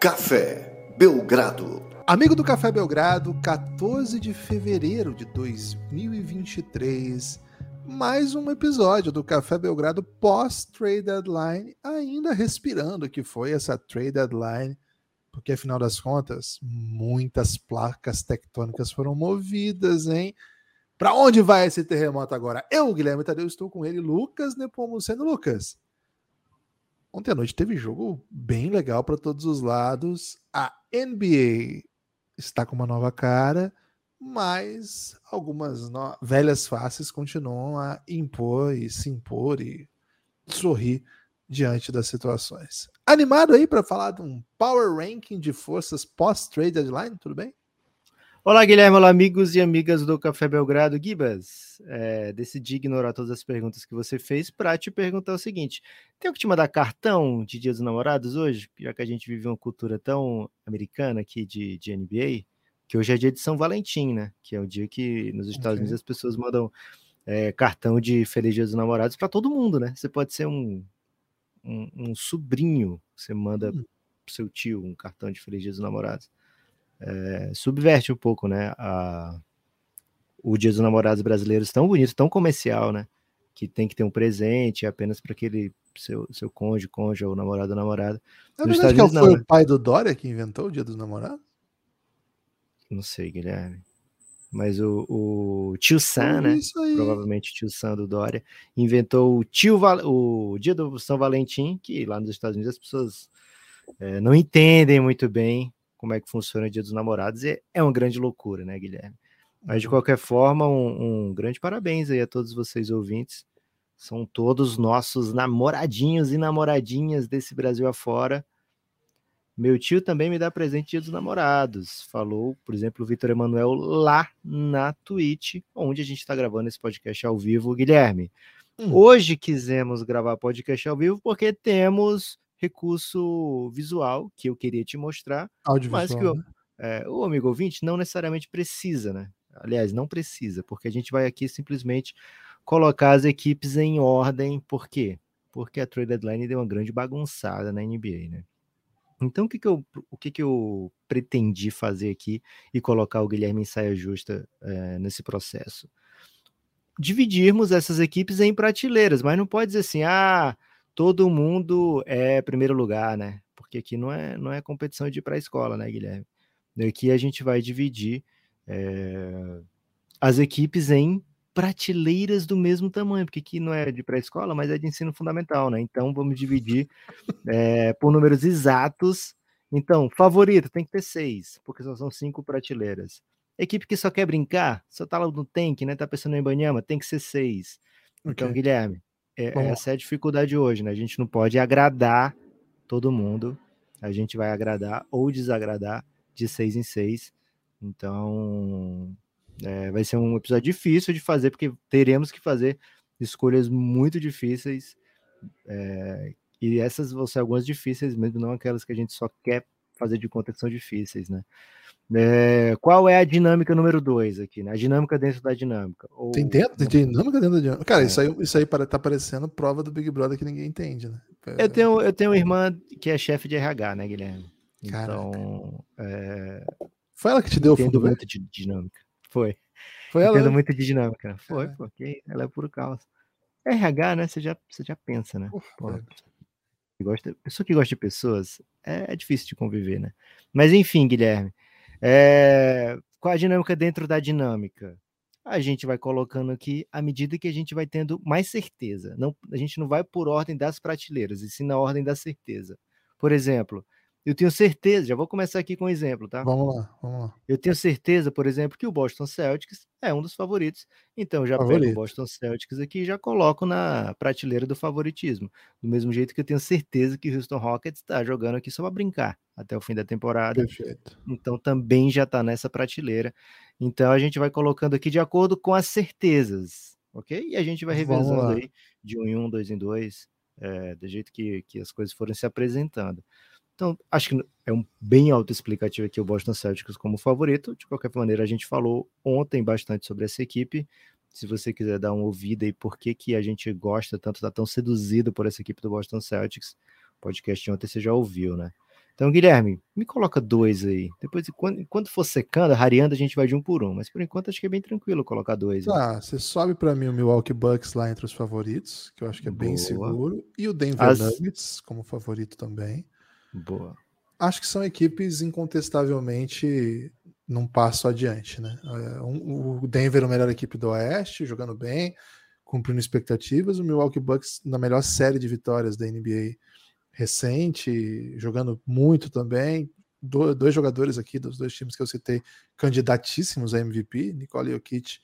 Café Belgrado. Amigo do Café Belgrado, 14 de fevereiro de 2023, mais um episódio do Café Belgrado pós-trade deadline, ainda respirando que foi essa trade deadline, porque afinal das contas, muitas placas tectônicas foram movidas, hein? Para onde vai esse terremoto agora? Eu, Guilherme Tadeu, estou com ele, Lucas Nepomuceno. Lucas, Ontem à noite teve jogo bem legal para todos os lados. A NBA está com uma nova cara, mas algumas no... velhas faces continuam a impor e se impor e sorrir diante das situações. Animado aí para falar de um power ranking de forças pós-trade deadline? Tudo bem? Olá, Guilherme, olá, amigos e amigas do Café Belgrado. Gibas, é, decidi ignorar todas as perguntas que você fez para te perguntar o seguinte: tem o que te mandar cartão de Dia dos Namorados hoje? Já que a gente vive uma cultura tão americana aqui de, de NBA, que hoje é dia de São Valentim, né? Que é o dia que nos Estados okay. Unidos as pessoas mandam é, cartão de Feliz Dia dos Namorados para todo mundo, né? Você pode ser um, um, um sobrinho, você manda hum. pro seu tio um cartão de Feliz Dia dos Namorados é, subverte um pouco, né? A, o Dia dos Namorados brasileiros tão bonito, tão comercial, né? Que tem que ter um presente apenas para aquele seu, seu cônjuge, cônjuge ou namorado ou namorada. É verdade que foi né? o pai do Dória que inventou o Dia dos Namorados? Não sei, Guilherme. Mas o, o tio Sam, né? Provavelmente o tio Sam do Dória, inventou o, tio Val... o Dia do São Valentim, que lá nos Estados Unidos as pessoas é, não entendem muito bem como é que funciona o Dia dos Namorados, e é uma grande loucura, né, Guilherme? Mas de uhum. qualquer forma, um, um grande parabéns aí a todos vocês ouvintes. São todos nossos namoradinhos e namoradinhas desse Brasil afora. Meu tio também me dá presente Dia dos Namorados. Falou, por exemplo, o Vitor Emanuel lá na Twitch, onde a gente está gravando esse podcast ao vivo. Guilherme, hum. hoje quisemos gravar podcast ao vivo porque temos recurso visual que eu queria te mostrar, mas que o, né? é, o amigo ouvinte não necessariamente precisa, né? Aliás, não precisa, porque a gente vai aqui simplesmente colocar as equipes em ordem. Por quê? Porque a trade deadline deu uma grande bagunçada na NBA, né? Então, o que, que, eu, o que, que eu pretendi fazer aqui e colocar o Guilherme em saia justa é, nesse processo? Dividirmos essas equipes em prateleiras, mas não pode dizer assim, ah, todo mundo é primeiro lugar, né? Porque aqui não é, não é competição de ir para a escola, né, Guilherme? Aqui a gente vai dividir é, as equipes em prateleiras do mesmo tamanho, porque aqui não é de pré-escola, mas é de ensino fundamental, né? Então vamos dividir é, por números exatos. Então, favorito tem que ter seis, porque só são cinco prateleiras. Equipe que só quer brincar, só tá lá no tank, né? Tá pensando em Banhama, tem que ser seis. Então, okay. Guilherme, é, essa é a dificuldade hoje, né? A gente não pode agradar todo mundo, a gente vai agradar ou desagradar de seis em seis. Então, é, vai ser um episódio difícil de fazer, porque teremos que fazer escolhas muito difíceis. É, e essas vão ser algumas difíceis mesmo, não aquelas que a gente só quer fazer de conta que são difíceis, né? É, qual é a dinâmica número dois aqui, né? A dinâmica dentro da dinâmica. Ou... Tem, dentro, tem dinâmica dentro da dinâmica. Cara, é. isso aí, isso aí tá parecendo prova do Big Brother que ninguém entende, né? Eu tenho, eu tenho uma irmã que é chefe de RH, né, Guilherme? Então. É... Foi ela que te deu o fundo muito de dinâmica. Foi. Foi ela? Entendo né? muito de dinâmica. Foi, é. porque ela é puro caos. RH, né? Você já, você já pensa, né? Pô, gosta, pessoa que gosta de pessoas é, é difícil de conviver, né? Mas enfim, Guilherme. É, qual a dinâmica dentro da dinâmica? A gente vai colocando aqui à medida que a gente vai tendo mais certeza. Não, a gente não vai por ordem das prateleiras, e sim na ordem da certeza. Por exemplo, eu tenho certeza, já vou começar aqui com um exemplo, tá? Vamos lá, vamos lá. Eu tenho certeza, por exemplo, que o Boston Celtics é um dos favoritos. Então, já Favorito. pego o Boston Celtics aqui e já coloco na prateleira do favoritismo. Do mesmo jeito que eu tenho certeza que o Houston Rockets está jogando aqui só para brincar até o fim da temporada. Perfeito. Então, também já está nessa prateleira. Então, a gente vai colocando aqui de acordo com as certezas, ok? E a gente vai revezando aí de um em um, dois em dois, é, do jeito que, que as coisas forem se apresentando. Então, acho que é um bem autoexplicativo aqui o Boston Celtics como favorito. De qualquer maneira, a gente falou ontem bastante sobre essa equipe. Se você quiser dar uma ouvida e por que, que a gente gosta tanto, está tão seduzido por essa equipe do Boston Celtics, podcast ontem você já ouviu, né? Então, Guilherme, me coloca dois aí. Depois, quando, quando for secando, rareando, a gente vai de um por um. Mas por enquanto, acho que é bem tranquilo colocar dois. Tá, você sobe para mim o Milwaukee Bucks lá entre os favoritos, que eu acho que é Boa. bem seguro. E o Denver As... Nuggets como favorito também. Boa. Acho que são equipes incontestavelmente num passo adiante, né? É, o Denver é a melhor equipe do Oeste, jogando bem, cumprindo expectativas. O Milwaukee Bucks na melhor série de vitórias da NBA recente, jogando muito também. Do, dois jogadores aqui dos dois times que eu citei, candidatíssimos a MVP, Nicole Jokic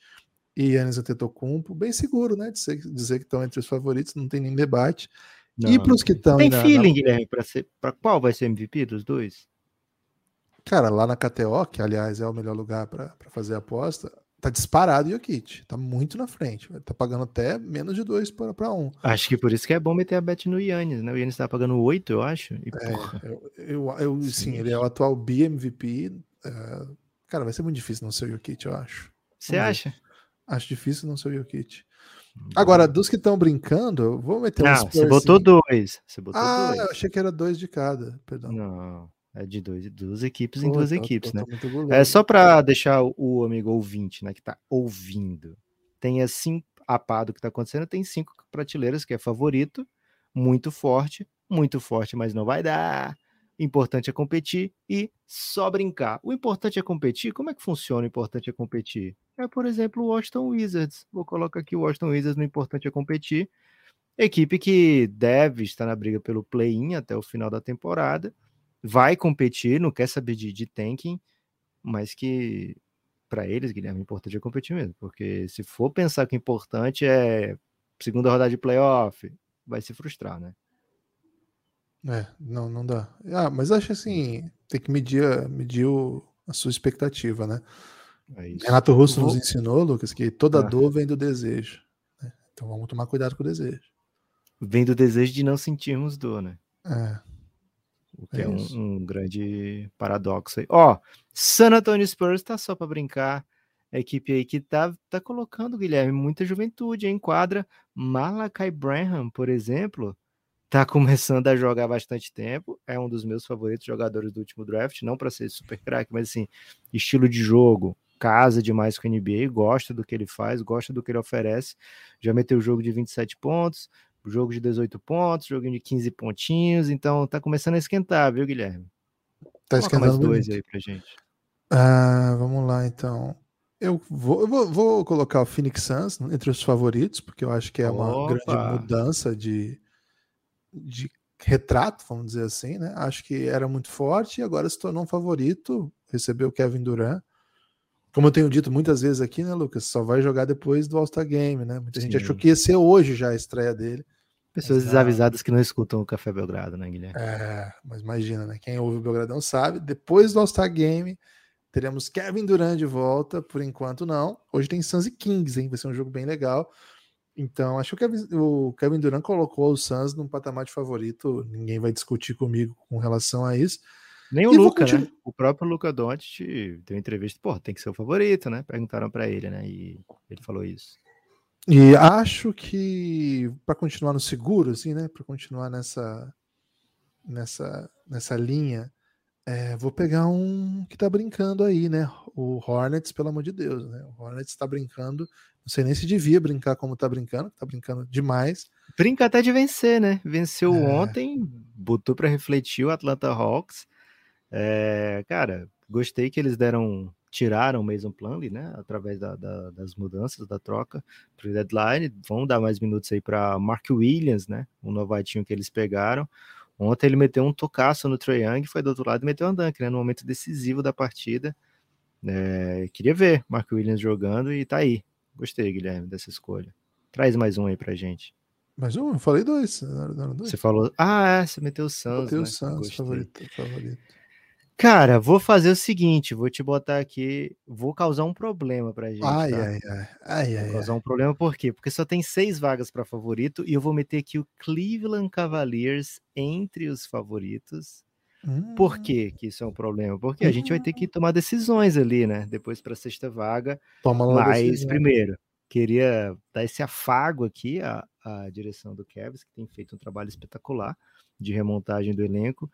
e Yannis Antetokounmpo, bem seguro, né, de ser, dizer que estão entre os favoritos, não tem nem debate. Não, e para os que estão... Tem feeling, na... Guilherme, para qual vai ser MVP dos dois? Cara, lá na KTO, que aliás é o melhor lugar para fazer a aposta, tá disparado o Jokic. Tá muito na frente. Tá pagando até menos de dois para um. Acho que por isso que é bom meter a bet no Yannis, né? O Yannis tá pagando oito, eu acho. E, é, eu, eu, eu sim, sim, ele é o atual BMVP. É, cara, vai ser muito difícil não ser o Jokic, eu acho. Você acha? Acho difícil não ser o Jokic. Agora, dos que estão brincando, vou meter um Não, você botou dois. Você botou ah, dois. eu achei que era dois de cada, perdão. Não. É de dois, duas equipes Pô, em duas tá, equipes, tá, né? Tá é só para deixar o amigo ouvinte, né, que tá ouvindo, tem assim a pá do que tá acontecendo, tem cinco prateleiras que é favorito, muito forte, muito forte, mas não vai dar. Importante é competir e só brincar. O importante é competir. Como é que funciona o importante é competir? É, por exemplo, o Washington Wizards. Vou colocar aqui o Washington Wizards no importante é competir. Equipe que deve estar na briga pelo play-in até o final da temporada vai competir, não quer saber de, de tanking, mas que para eles, Guilherme, o importante é competir mesmo, porque se for pensar que o importante é segunda rodada de playoff, vai se frustrar, né? É, não, não dá. Ah, mas acho assim, tem que medir, medir o, a sua expectativa, né? É Renato Russo nos ensinou, Lucas, que toda ah. dor vem do desejo. Né? Então vamos tomar cuidado com o desejo. Vem do desejo de não sentirmos dor, né? É. O que é, é um, um, grande paradoxo aí. Ó, San Antonio Spurs tá só para brincar. A equipe aí que tá, tá colocando, Guilherme, muita juventude em quadra. Malakai Branham, por exemplo, tá começando a jogar bastante tempo. É um dos meus favoritos jogadores do último draft. Não para ser super craque, mas assim, estilo de jogo, casa demais com a NBA, gosta do que ele faz, gosta do que ele oferece. Já meteu o jogo de 27 pontos, jogo de 18 pontos, joguinho de 15 pontinhos, então tá começando a esquentar, viu, Guilherme? Tá esquentando mais dois aí pra gente. Ah, vamos lá, então. Eu vou, eu vou, vou, colocar o Phoenix Suns entre os favoritos, porque eu acho que é uma Opa. grande mudança de, de retrato, vamos dizer assim, né? Acho que era muito forte e agora se tornou um favorito, recebeu o Kevin Durant. Como eu tenho dito muitas vezes aqui, né, Lucas? Só vai jogar depois do All-Star Game, né? Muita Sim. gente achou que ia ser hoje já a estreia dele. Pessoas desavisadas que não escutam o Café Belgrado, né, Guilherme? É, mas imagina, né? Quem ouve o Belgradão sabe. Depois do All-Star Game, teremos Kevin Durant de volta. Por enquanto, não. Hoje tem Suns e Kings, hein? Vai ser um jogo bem legal. Então, acho que o Kevin, o Kevin Durant colocou o Suns num patamar de favorito. Ninguém vai discutir comigo com relação a isso. Nem o e Luca, né? O próprio Luca Doncic deu entrevista, pô, tem que ser o favorito, né? Perguntaram para ele, né? E ele falou isso. E acho que para continuar no seguro, assim, né? Para continuar nessa nessa nessa linha, é, vou pegar um que tá brincando aí, né? O Hornets, pelo amor de Deus, né? O Hornets está brincando. Não sei nem se devia brincar como tá brincando, tá brincando demais. Brinca até de vencer, né? Venceu é... ontem, botou para refletir o Atlanta Hawks. É, cara, gostei que eles deram tiraram o Mason Plumlee, né, através da, da, das mudanças, da troca para o deadline, vão dar mais minutos aí para Mark Williams, né, o novatinho que eles pegaram. Ontem ele meteu um tocaço no Trae Young, foi do outro lado e meteu um dunk, né, no momento decisivo da partida. É, queria ver Mark Williams jogando e tá aí. Gostei, Guilherme, dessa escolha. Traz mais um aí pra gente. Mais um? Eu falei dois. dois. Você falou. Ah, é, você meteu o Suns. Meteu né? o Suns, favorito, favorito. Cara, vou fazer o seguinte, vou te botar aqui, vou causar um problema pra gente, Ai, tá? ai, ai. Ai, Vou ai, causar um problema por quê? Porque só tem seis vagas para favorito e eu vou meter aqui o Cleveland Cavaliers entre os favoritos. Por Hum, que isso é um problema? Porque a gente vai ter que hum. tomar decisões ali, né? Depois para sexta vaga. Toma lá Mas decisão. primeiro, queria dar esse afago aqui à, à direção do Cavs, que tem feito um trabalho espetacular de remontagem do elenco.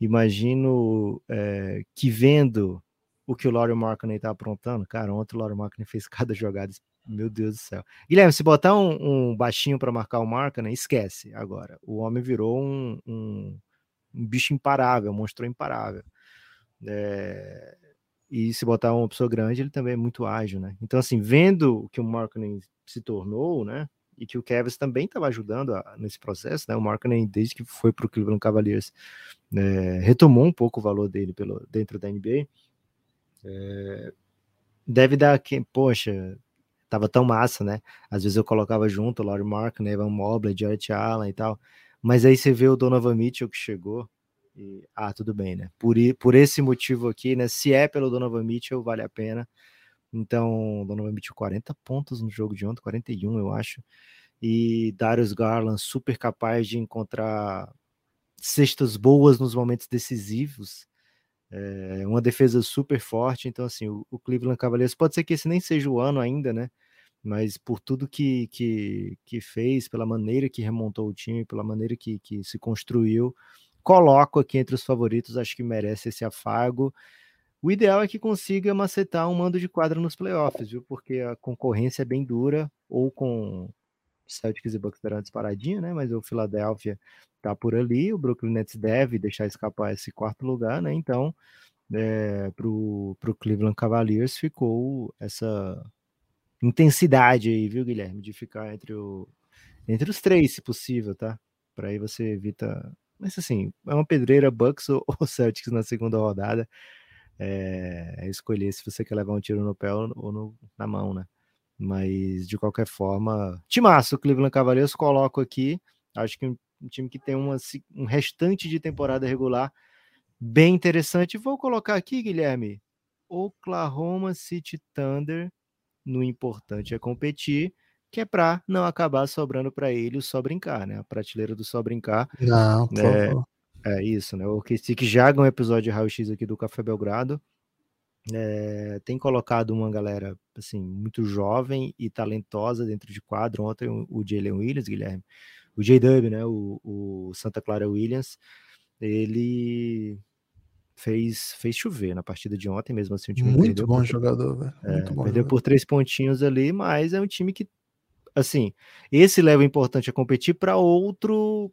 Imagino é, que vendo o que o Laurie Markkinen está aprontando, cara, ontem o Laurie Markkinen fez cada jogada, meu Deus do céu. Guilherme, se botar um, um baixinho para marcar o Markkinen, esquece agora. O homem virou um, um, um bicho imparável, um monstro imparável. É, e se botar uma pessoa grande, ele também é muito ágil, né? Então, assim, vendo o que o Markkinen se tornou, né? E que o Kevin também estava ajudando a, nesse processo, né? O Markkinen, desde que foi para o Cleveland Cavaliers, é, retomou um pouco o valor dele pelo, dentro da NBA. É, deve dar que, poxa, tava tão massa, né? Às vezes eu colocava junto o Laurie Markkinen, Evan Mobley, Jarrett Allen e tal. Mas aí você vê o Donovan Mitchell que chegou, e, ah, tudo bem, né? Por, por esse motivo aqui, né? Se é pelo Donovan Mitchell, vale a pena. Então, Donovan Mitchell 40 pontos no jogo de ontem, 41, eu acho. E Darius Garland super capaz de encontrar cestas boas nos momentos decisivos. É uma defesa super forte. Então, assim, o, Cleveland Cavaliers pode ser que esse nem seja o ano ainda, né? Mas por tudo que, que, que fez, pela maneira que remontou o time, pela maneira que, que se construiu, coloco aqui entre os favoritos, acho que merece esse afago. O ideal é que consiga macetar um mando de quadra nos playoffs, viu? Porque a concorrência é bem dura, ou com Celtics e Bucks darão disparadinha, né? Mas o Philadelphia tá por ali, o Brooklyn Nets deve deixar escapar esse quarto lugar, né? Então, é, pro, pro Cleveland Cavaliers ficou essa intensidade aí, viu, Guilherme? De ficar entre, o, entre os três, se possível, tá? Para aí você evita mas assim, é uma pedreira Bucks ou, Celtics na segunda rodada. É, escolher se você quer levar um tiro no pé ou no, na mão, né? Mas de qualquer forma, timaço, o Cleveland Cavaliers coloco aqui. Acho que um, um time que tem uma, um restante de temporada regular bem interessante. Vou colocar aqui, Guilherme, Oklahoma City Thunder no importante é competir que é para não acabar sobrando para ele o só brincar, né? A prateleira do só brincar. Não, por é, favor. É isso, né? O que que joga um episódio de Raio X aqui do Café Belgrado. É, tem colocado uma galera assim muito jovem e talentosa dentro de quadro. Ontem o, Jalen Williams, Guilherme, o J-Dub, né? O, o, Santa Clara Williams, ele fez, fez chover na partida de ontem, mesmo assim o time muito bom por, jogador, velho. É, muito bom perdeu jogador. por três pontinhos ali, mas é um time que assim, esse leva importante a competir para outro.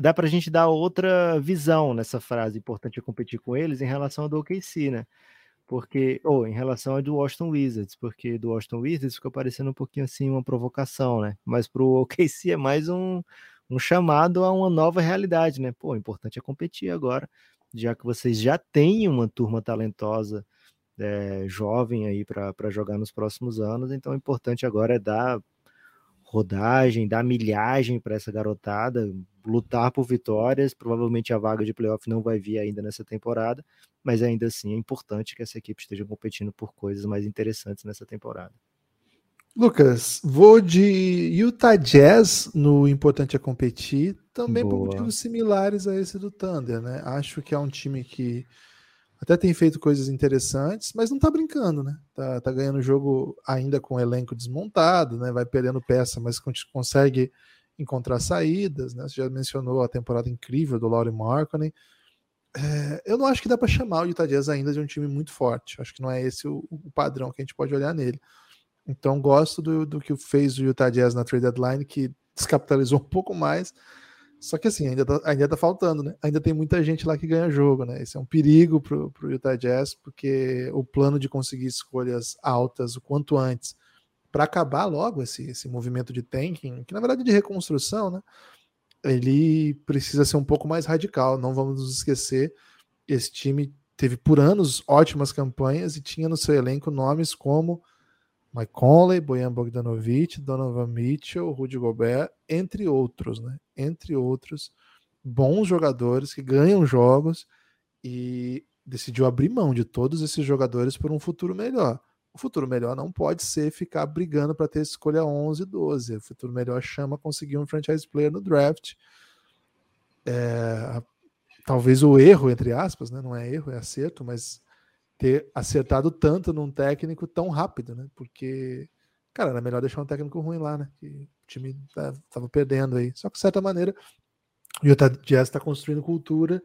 Dá para a gente dar outra visão nessa frase, importante a competir com eles em relação ao do OKC, né? Porque, ou em relação ao do Washington Wizards, porque do Washington Wizards fica parecendo um pouquinho assim uma provocação, né? Mas para o OKC é mais um, um chamado a uma nova realidade, né? Pô, o importante é competir agora, já que vocês já têm uma turma talentosa é, jovem aí para jogar nos próximos anos, então o importante agora é dar rodagem, dar milhagem para essa garotada, lutar por vitórias. Provavelmente a vaga de playoff não vai vir ainda nessa temporada, mas ainda assim é importante que essa equipe esteja competindo por coisas mais interessantes nessa temporada. Lucas, vou de Utah Jazz no Importante é Competir, também Boa. por motivos similares a esse do Thunder, né? Acho que é um time que até tem feito coisas interessantes, mas não tá brincando, né? Tá, tá ganhando o jogo ainda com o elenco desmontado, né? Vai perdendo peça, mas consegue encontrar saídas, né? Você já mencionou a temporada incrível do Laurie Markkinen. É, eu não acho que dá para chamar o Utah Jazz ainda de um time muito forte. Acho que não é esse o, o padrão que a gente pode olhar nele. Então gosto do, do que fez o Utah Jazz na trade deadline, que descapitalizou um pouco mais, só que assim, ainda tá, ainda tá faltando, né? Ainda tem muita gente lá que ganha jogo, né? Esse é um perigo pro, pro Utah Jazz, porque o plano de conseguir escolhas altas o quanto antes para acabar logo esse, esse movimento de tanking, que na verdade é de reconstrução, né? Ele precisa ser um pouco mais radical. Não vamos nos esquecer, esse time teve por anos ótimas campanhas e tinha no seu elenco nomes como Mike Conley, Bojan Bogdanovic, Donovan Mitchell, Rudy Gobert, entre outros, né? Entre outros bons jogadores que ganham jogos e decidiu abrir mão de todos esses jogadores por um futuro melhor. O futuro melhor não pode ser ficar brigando para ter escolha 11 12. O futuro melhor chama conseguir um franchise player no draft. É, talvez o erro, entre aspas, né? não é erro, é acerto, mas ter acertado tanto num técnico tão rápido, né? Porque, cara, era melhor deixar um técnico ruim lá, né? Que o time tava perdendo aí. Só que, de certa maneira, o Utah Jazz está construindo cultura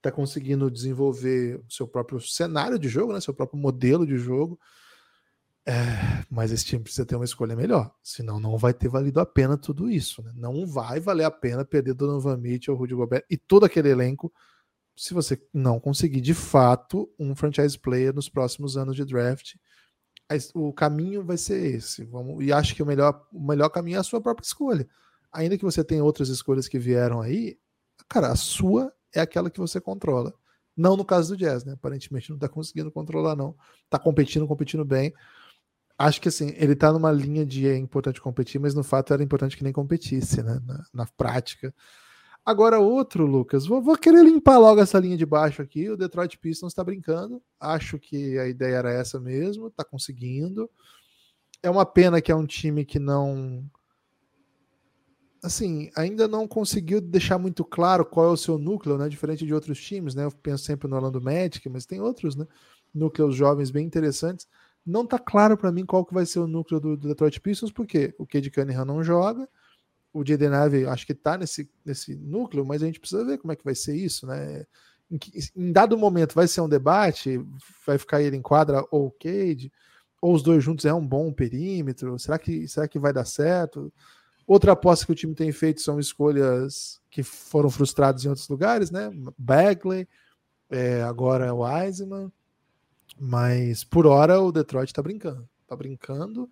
está conseguindo desenvolver seu próprio cenário de jogo, né? Seu próprio modelo de jogo. É, mas esse time precisa ter uma escolha melhor, senão não vai ter valido a pena tudo isso. Né? Não vai valer a pena perder Donovan Mitchell, Rudy Gobert e todo aquele elenco se você não conseguir de fato um franchise player nos próximos anos de draft. O caminho vai ser esse. Vamos, e acho que o melhor, o melhor caminho é a sua própria escolha. Ainda que você tenha outras escolhas que vieram aí, cara, a sua é aquela que você controla. Não no caso do Jazz, né? Aparentemente não tá conseguindo controlar, não. Tá competindo, competindo bem acho que assim, ele tá numa linha de é importante competir, mas no fato era importante que nem competisse, né? Na, na prática. Agora, outro, Lucas, vou, vou, querer limpar logo essa linha de baixo aqui. O Detroit Pistons está brincando. Acho que a ideia era essa mesmo, tá conseguindo. É uma pena que é um time que não. Assim, ainda não conseguiu deixar muito claro qual é o seu núcleo, né? Diferente de outros times, né? Eu penso sempre no Orlando Magic, mas tem outros, né? Núcleos jovens bem interessantes não tá claro para mim qual que vai ser o núcleo do, do Detroit Pistons, porque o Cade Cunningham não joga, o Jaden Ivey acho que tá nesse, nesse núcleo, mas a gente precisa ver como é que vai ser isso, né? Em, que, em dado momento vai ser um debate, vai ficar ele em quadra ou o Cade, ou os dois juntos é um bom perímetro, será que, será que vai dar certo? Outra aposta que o time tem feito são escolhas que foram frustradas em outros lugares, né? Bagley, é, agora o Wiseman. Mas por hora o Detroit tá brincando. Tá brincando.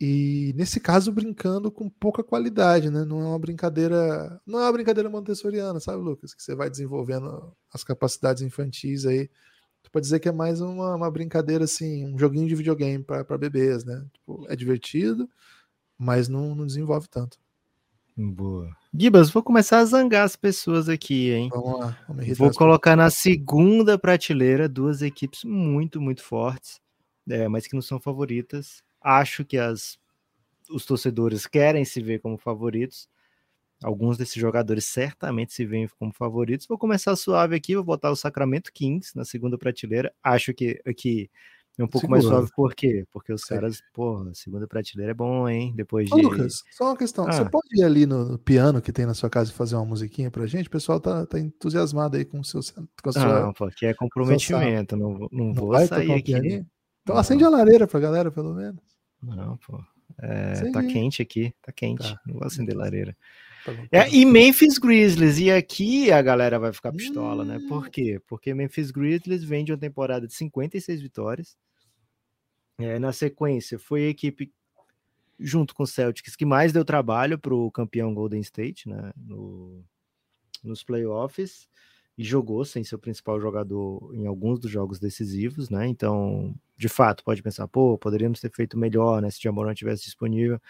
E nesse caso, brincando com pouca qualidade, né? Não é uma brincadeira. Não é uma brincadeira montessoriana, sabe, Lucas? Que você vai desenvolvendo as capacidades infantis aí. Tu pode dizer que é mais uma, uma brincadeira, assim, um joguinho de videogame para bebês, né? Tipo, é divertido, mas não, não desenvolve tanto. Boa. Gibas, vou começar a zangar as pessoas aqui, hein? Vamos lá. Vamos vou colocar na segunda prateleira duas equipes muito, muito fortes, é, mas que não são favoritas. Acho que as, os torcedores querem se ver como favoritos. Alguns desses jogadores certamente se veem como favoritos. Vou começar suave aqui, vou botar o Sacramento Kings na segunda prateleira. Acho que, que um pouco Segura. mais suave, por quê? Porque os Sim. caras, porra, segunda prateleira é bom, hein? Depois de. Ô, Lucas, só uma questão. Ah. Você pode ir ali no piano que tem na sua casa e fazer uma musiquinha pra gente? O pessoal tá, tá entusiasmado aí com o seu. Com a sua, não, porque é comprometimento. Não, não, não vou sair aqui. Então não. acende a lareira pra galera, pelo menos. Não, pô. É, tá quente aqui, tá quente. Tá. Não vou acender lareira. Tá bom, tá é, e Memphis Grizzlies, e aqui a galera vai ficar pistola, hum. né? Por hum. quê? Porque Memphis Grizzlies vem de uma temporada de 56 vitórias. É, na sequência, foi a equipe, junto com o Celtics, que mais deu trabalho para o campeão Golden State né? No, nos playoffs e jogou sem seu principal jogador em alguns dos jogos decisivos, né? Então, de fato, pode pensar, pô, poderíamos ter feito melhor, né? Se Jamoran tivesse disponível.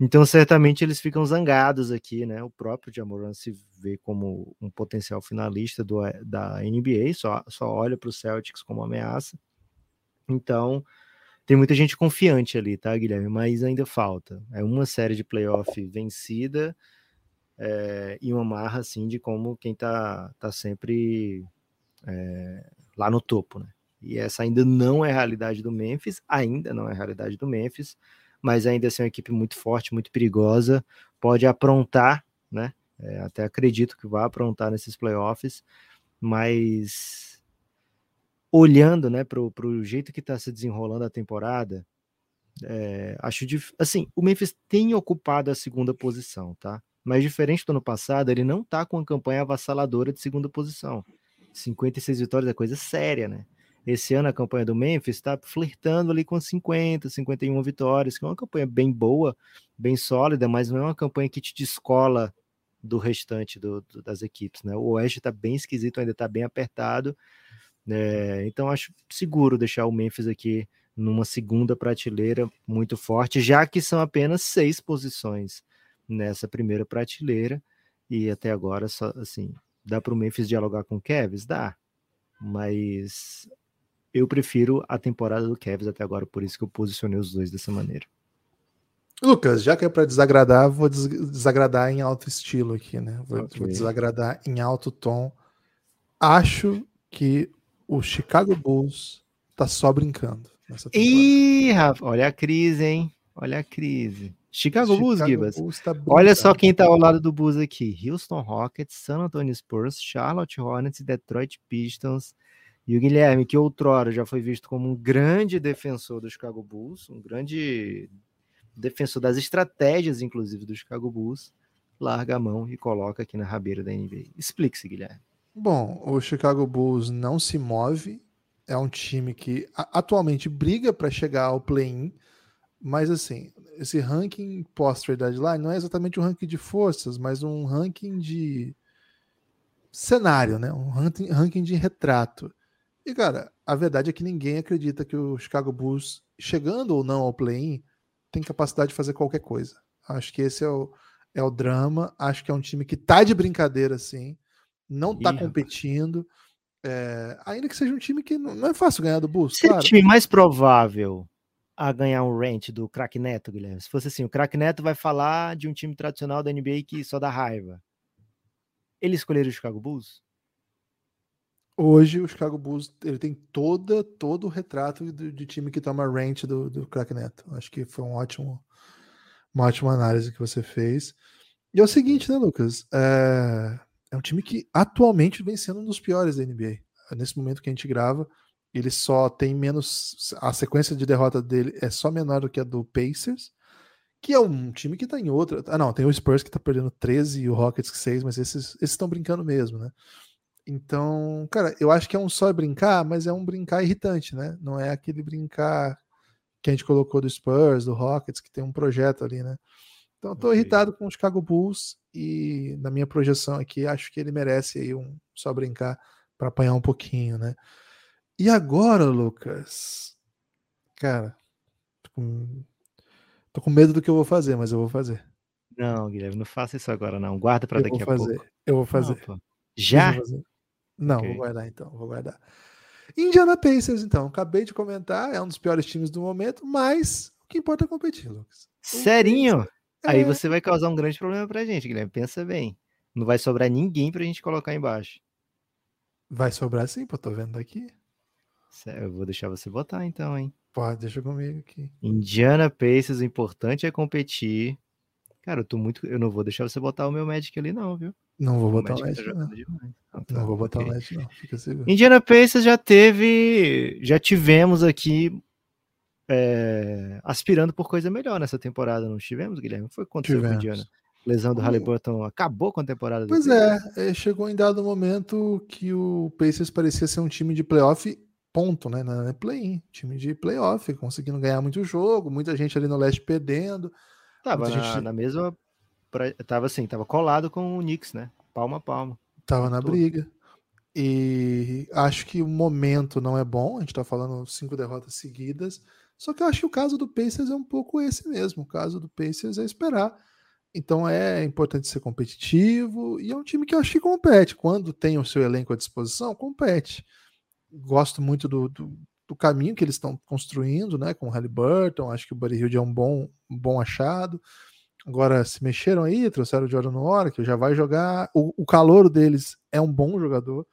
Então, certamente eles ficam zangados aqui, né? O próprio Jamoran se vê como um potencial finalista do, da NBA, só, só olha para o Celtics como ameaça. Então, tem muita gente confiante ali, tá, Guilherme? Mas ainda falta. É uma série de playoff vencida é, e uma marra assim de como quem tá, tá sempre é, lá no topo, né? E essa ainda não é a realidade do Memphis, ainda não é a realidade do Memphis, mas ainda assim é uma equipe muito forte, muito perigosa, pode aprontar, né? É, até acredito que vai aprontar nesses playoffs, mas olhando, né, para o jeito que está se desenrolando a temporada, é, acho dif... assim, o Memphis tem ocupado a segunda posição, tá? Mas diferente do ano passado, ele não tá com uma campanha avassaladora de segunda posição. 56 vitórias é coisa séria, né? Esse ano a campanha do Memphis está flertando ali com 50, 51 vitórias, que é uma campanha bem boa, bem sólida, mas não é uma campanha que te descola do restante do, do, das equipes, né? O Oeste está bem esquisito, ainda está bem apertado. É, então acho seguro deixar o Memphis aqui numa segunda prateleira muito forte, já que são apenas seis posições nessa primeira prateleira. E até agora, só, assim, dá para o Memphis dialogar com o Kevs? Dá. Mas eu prefiro a temporada do Kevs até agora, por isso que eu posicionei os dois dessa maneira. Lucas, já que é para desagradar, vou des desagradar em alto estilo aqui, né? Vou, okay. vou desagradar em alto tom. Acho que o Chicago Bulls tá só brincando. Ih, Rafa, olha a crise, hein? Olha a crise. Chicago, Chicago Bulls, Gibas. Tá Olha só quem tá ao lado do Bulls aqui: Houston Rockets, San Antonio Spurs, Charlotte Hornets, Detroit Pistons. E o Guilherme, que outrora já foi visto como um grande defensor do Chicago Bulls, um grande defensor das estratégias, inclusive, do Chicago Bulls, larga a mão e coloca aqui na rabeira da NBA. Explique-se, Guilherme. Bom, o Chicago Bulls não se move, é um time que atualmente briga para chegar ao play-in, mas assim, esse ranking pós-trade não é exatamente um ranking de forças, mas um ranking de cenário, né? Um ranking, de retrato. E, cara, a verdade é que ninguém acredita que o Chicago Bulls, chegando ou não ao play-in, tem capacidade de fazer qualquer coisa. Acho que esse é o, é o drama. Acho que é um time que tá de brincadeira, sim. Não tá Ih, competindo. É, ainda que seja um time que não, não é fácil ganhar do Bulls. Seria claro. o time mais provável a ganhar um rent do Crack Neto, Guilherme? Se fosse assim, o Crack Neto vai falar de um time tradicional da NBA que só dá raiva. Ele escolheria o Chicago Bulls? Hoje o Chicago Bulls ele tem toda, todo o retrato de, de time que toma rent do, do Crack Neto. Acho que foi um ótimo, uma ótima análise que você fez. E é o seguinte, né, Lucas? É, é um time que atualmente vem sendo um dos piores da NBA. Nesse momento que a gente grava, ele só tem menos. A sequência de derrota dele é só menor do que a do Pacers, que é um time que tá em outra. Ah, não, tem o Spurs que tá perdendo 13 e o Rockets 6, mas esses estão brincando mesmo, né? Então, cara, eu acho que é um só brincar, mas é um brincar irritante, né? Não é aquele brincar que a gente colocou do Spurs, do Rockets, que tem um projeto ali, né? Então, eu tô okay. irritado com o Chicago Bulls e na minha projeção aqui, acho que ele merece aí um só brincar para apanhar um pouquinho, né? E agora, Lucas? Cara, tô com... tô com medo do que eu vou fazer, mas eu vou fazer. Não, Guilherme, não faça isso agora, não. Guarda para daqui a fazer. pouco. Eu vou fazer. Não, Já? Não, okay. vou guardar então, vou guardar. Indiana Pacers, então, acabei de comentar, é um dos piores times do momento, mas o que importa é competir, Lucas. Serinho? É... Aí você vai causar um grande problema pra gente, Guilherme. Pensa bem. Não vai sobrar ninguém pra gente colocar embaixo. Vai sobrar sim, pô, tô vendo daqui. Eu vou deixar você botar então, hein? Pode, deixa comigo aqui. Indiana Pacers, o importante é competir. Cara, eu tô muito. Eu não vou deixar você botar o meu Magic ali, não, viu? Não vou botar o Magic, tá não. Não, tá, não vou botar okay. o Magic, não. Fica seguro. Indiana Pacers já teve. Já tivemos aqui. É, aspirando por coisa melhor nessa temporada, não tivemos, Guilherme? Foi quanto com Indiana? Lesão do Halliburton acabou com a temporada. Pois é, é, chegou em dado momento que o Pacers parecia ser um time de playoff, ponto, né? Não é play-in, time de playoff, conseguindo ganhar muito jogo, muita gente ali no leste perdendo. Tava na, gente... na mesma pra, tava assim, tava colado com o Knicks, né? Palma a palma. Tava na briga. E acho que o momento não é bom, a gente tá falando cinco derrotas seguidas. Só que eu acho que o caso do Pacers é um pouco esse mesmo. O caso do Pacers é esperar. Então é importante ser competitivo e é um time que eu acho que compete. Quando tem o seu elenco à disposição, compete. Gosto muito do, do, do caminho que eles estão construindo, né? Com o Halliburton, acho que o Buddy Hield é um bom, um bom achado. Agora se mexeram aí, trouxeram o Jordan Noir, que já vai jogar. O, o calor deles é um bom jogador.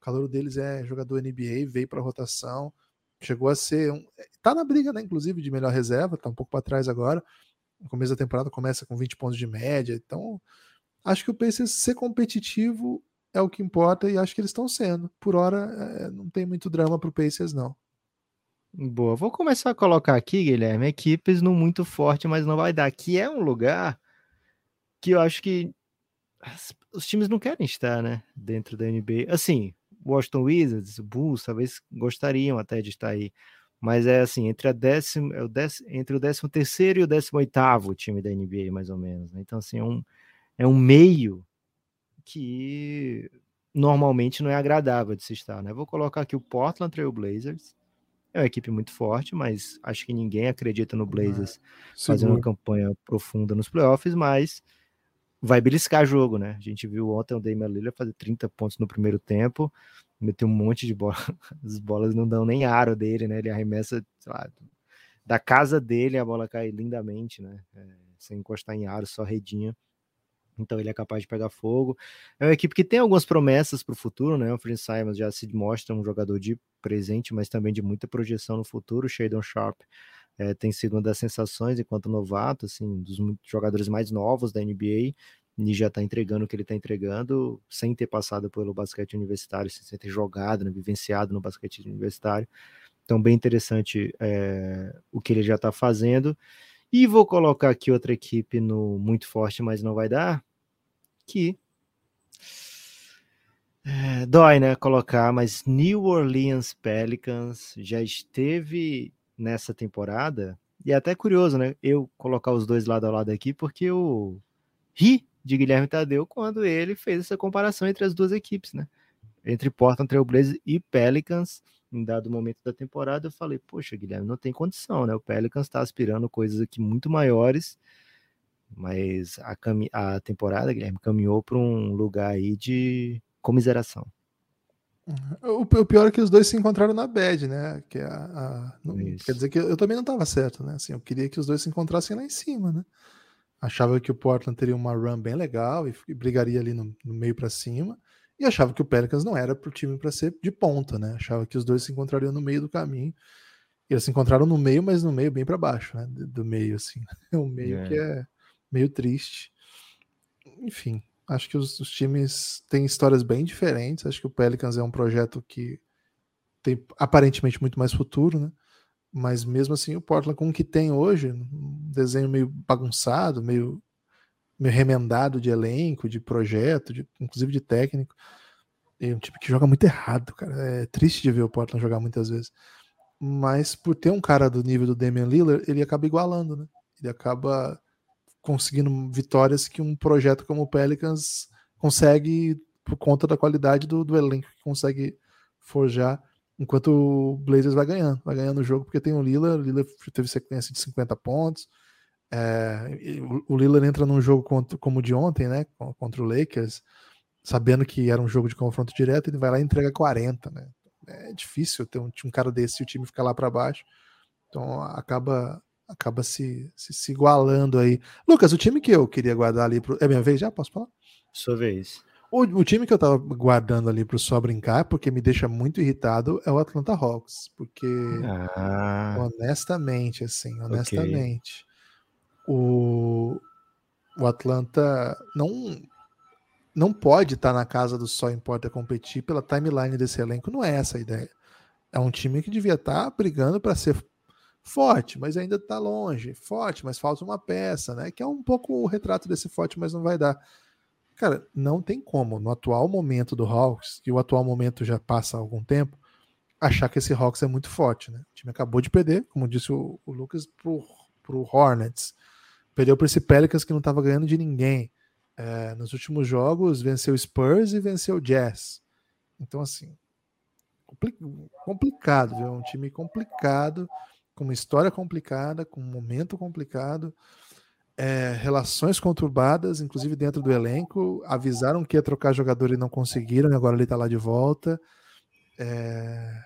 O calor deles é jogador NBA, veio para rotação, chegou a ser um, tá na briga, né, inclusive de melhor reserva, tá um pouco para trás agora. No começo da temporada começa com 20 pontos de média, então acho que o Pacers ser competitivo é o que importa e acho que eles estão sendo. Por hora, é, não tem muito drama para o Pacers não. Boa, vou começar a colocar aqui, Guilherme, equipes não muito forte, mas não vai dar. Aqui é um lugar que eu acho que os times não querem estar, né, dentro da NBA. Assim, Washington Wizards, Bulls, talvez gostariam até de estar aí, mas é assim, entre, a décimo, é o décimo, entre o 13 terceiro e o 18 oitavo time da NBA, mais ou menos. Né? Então, assim, é um, é um meio que normalmente não é agradável de se estar, né? Vou colocar aqui o Portland Trail Blazers, é uma equipe muito forte, mas acho que ninguém acredita no Blazers é, fazendo uma campanha profunda nos playoffs, mas vai beliscar jogo, né? A gente viu ontem o Damian Lillard fazer 30 pontos no primeiro tempo, meteu um monte de bola, as bolas não dão nem aro dele, né? Ele arremessa, lá, da casa dele a bola cai lindamente, né? É, sem encostar em aro, só redinha então ele é capaz de pegar fogo. É uma equipe que tem algumas promessas para o futuro, né? O Prince Simons já se mostra um jogador de presente, mas também de muita projeção no futuro. O Shadon Sharp é, tem sido uma das sensações enquanto novato, assim, dos jogadores mais novos da NBA, e já está entregando o que ele está entregando, sem ter passado pelo basquete universitário, sem ter jogado, né, vivenciado no basquete universitário. Então, bem interessante é, o que ele já está fazendo. E vou colocar aqui outra equipe no muito forte, mas não vai dar. Que é, dói, né? Colocar, mas New Orleans Pelicans já esteve nessa temporada. E é até curioso, né? Eu colocar os dois lado a lado aqui, porque eu ri de Guilherme Tadeu quando ele fez essa comparação entre as duas equipes, né? Entre Portland Trail Blazers e Pelicans. Em dado momento da temporada, eu falei, poxa, Guilherme, não tem condição, né? O Pelicans está aspirando coisas aqui muito maiores, mas a, a temporada, Guilherme, caminhou para um lugar aí de comiseração. O, o, pior é que os dois se encontraram na bad, né? Que é a, a não, quer dizer que eu, eu também não estava certo, né? Assim, eu queria que os dois se encontrassem lá em cima, né? Achava que o Portland teria uma run bem legal e, e brigaria ali no, no meio para cima. E achava que o Pelicans não era para o time para ser de ponta, né? Achava que os dois se encontrariam no meio do caminho. E eles se encontraram no meio, mas no meio bem para baixo, né? Do, do, meio, assim. É um meio é. que é meio triste. Enfim, Acho que os, os, times têm histórias bem diferentes. Acho que o Pelicans é um projeto que tem aparentemente muito mais futuro, né? Mas mesmo assim, o Portland, com o que tem hoje, um desenho meio bagunçado, meio, meio remendado de elenco, de projeto, de, inclusive de técnico, é um time que joga muito errado, cara. É triste de ver o Portland jogar muitas vezes. Mas por ter um cara do nível do Damian Lillard, ele acaba igualando, né? Ele acaba conseguindo vitórias que um projeto como o Pelicans consegue por conta da qualidade do, do elenco que consegue forjar, enquanto o Blazers vai ganhando, vai ganhando o jogo porque tem o Lila, o Lila teve sequência de 50 pontos, é, o, Lillard entra num jogo contra, como o de ontem, né, contra o Lakers, sabendo que era um jogo de confronto direto, ele vai lá e entrega 40, né, é difícil ter um, um cara desse e o time ficar lá para baixo, então acaba acaba se, se, se, igualando aí. Lucas, o time que eu queria guardar ali pro. É minha vez já? Posso falar? Sua vez. O, o time que eu tava guardando ali pro só brincar, porque me deixa muito irritado, é o Atlanta Hawks. Porque, ah, honestamente, assim, honestamente, okay. o, o Atlanta não não pode estar tá na casa do só importa competir pela timeline desse elenco. Não é essa a ideia. É um time que devia estar tá brigando para ser Forte, mas ainda está longe. Forte, mas falta uma peça, né? Que é um pouco o retrato desse forte, mas não vai dar. Cara, não tem como, no atual momento do Hawks, e o atual momento já passa algum tempo, achar que esse Hawks é muito forte, né? O time acabou de perder, como disse o, o Lucas, pro, pro Hornets. Perdeu para esse Pelicans que não estava ganhando de ninguém. É, nos últimos jogos, venceu Spurs e venceu Jazz. Então, assim, complicado, viu? Um time complicado com uma história complicada, com um momento complicado, é, relações conturbadas, inclusive dentro do elenco. Avisaram que ia trocar jogador e não conseguiram, e agora ele está lá de volta. É,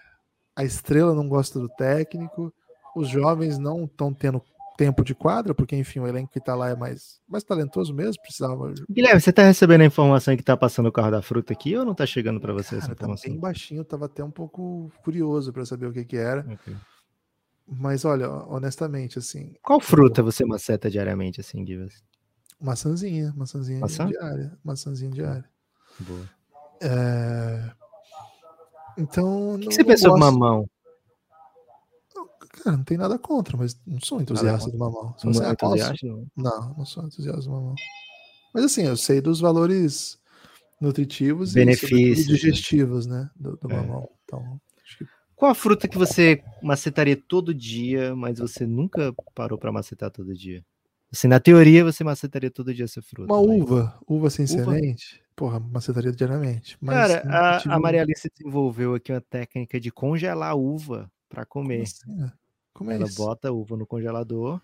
a estrela não gosta do técnico. Os jovens não estão tendo tempo de quadra, porque enfim, o elenco que está lá é mais, mais talentoso mesmo, precisava. Guilherme, você está recebendo a informação que está passando o carro da fruta aqui ou não está chegando para você Cara, essa informação? Tá bem baixinho, estava até um pouco curioso para saber o que, que era. Okay. Mas olha, honestamente, assim. Qual fruta você maceta diariamente, assim, Givas? Maçãzinha, maçãzinha Maçã? diária. Maçãzinha diária. Boa. É... Então. O que, não, você pensou gosto... mamão? Cara, não tem nada contra, mas não sou entusiasta do mamão. não é entusiasta? Não. não, não sou entusiasta do mamão. Mas assim, eu sei dos valores nutritivos Benefícios. e digestivos, né? Do, do é. mamão. Então, qual a fruta que você macetaria todo dia, mas você nunca parou para macetar todo dia? Assim, na teoria, você macetaria todo dia essa fruta. Uma mas... uva, uva sem uva? semente, porra, macetaria diariamente. Cara, a, tive... a Maria Alice desenvolveu aqui uma técnica de congelar a uva para comer. Assim? Como é Ela isso? bota a uva no congelador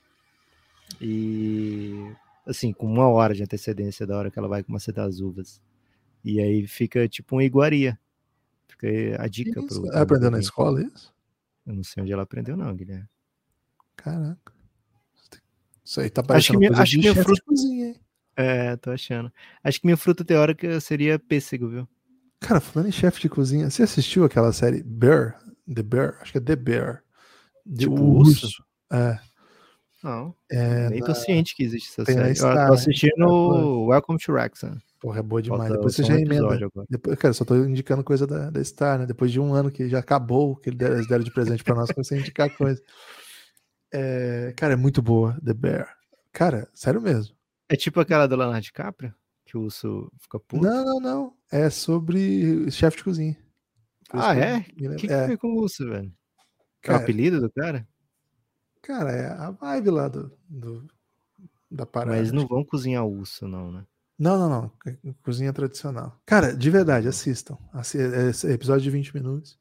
e, assim, com uma hora de antecedência da hora que ela vai macetar as uvas. E aí fica tipo uma iguaria. Fica a dica para o. aprendeu na escola isso? Eu não sei onde ela aprendeu, não, Guilherme. Caraca. Isso aí tá parecendo acho que minha, acho que minha fruta... cozinha? É, tô achando. Acho que minha fruta teórica seria pêssego, viu? Cara, falando em chefe de cozinha, você assistiu aquela série Bear? The Bear? Acho que é The Bear. De tipo urso? urso. É. Não. É nem na- tô ciente que existe essa tem série. Eu tô assistindo Star Plus. Welcome to Wrexham. Porra, é boa demais. Falta Depois você já um emenda. Depois, cara, só tô indicando coisa da, da Star, né? Depois de um ano que já acabou, que eles deram- de presente pra nós, comecei a indicar coisa. É, cara, é muito boa, The Bear. Cara, sério mesmo. É tipo aquela do Leonardo DiCaprio? Que o urso fica puto? Não, não, não. É sobre chefe de cozinha. Por Ah, é? O que, que é, com o urso, velho? É o cara, apelido do cara? cara, é a vibe lá do, do- da parada. Mas não vão cozinhar urso, não, né? Não, não, não. É Cozinha tradicional. Cara, de verdade, assistam. Assi- é- é episódio de 20 minutos.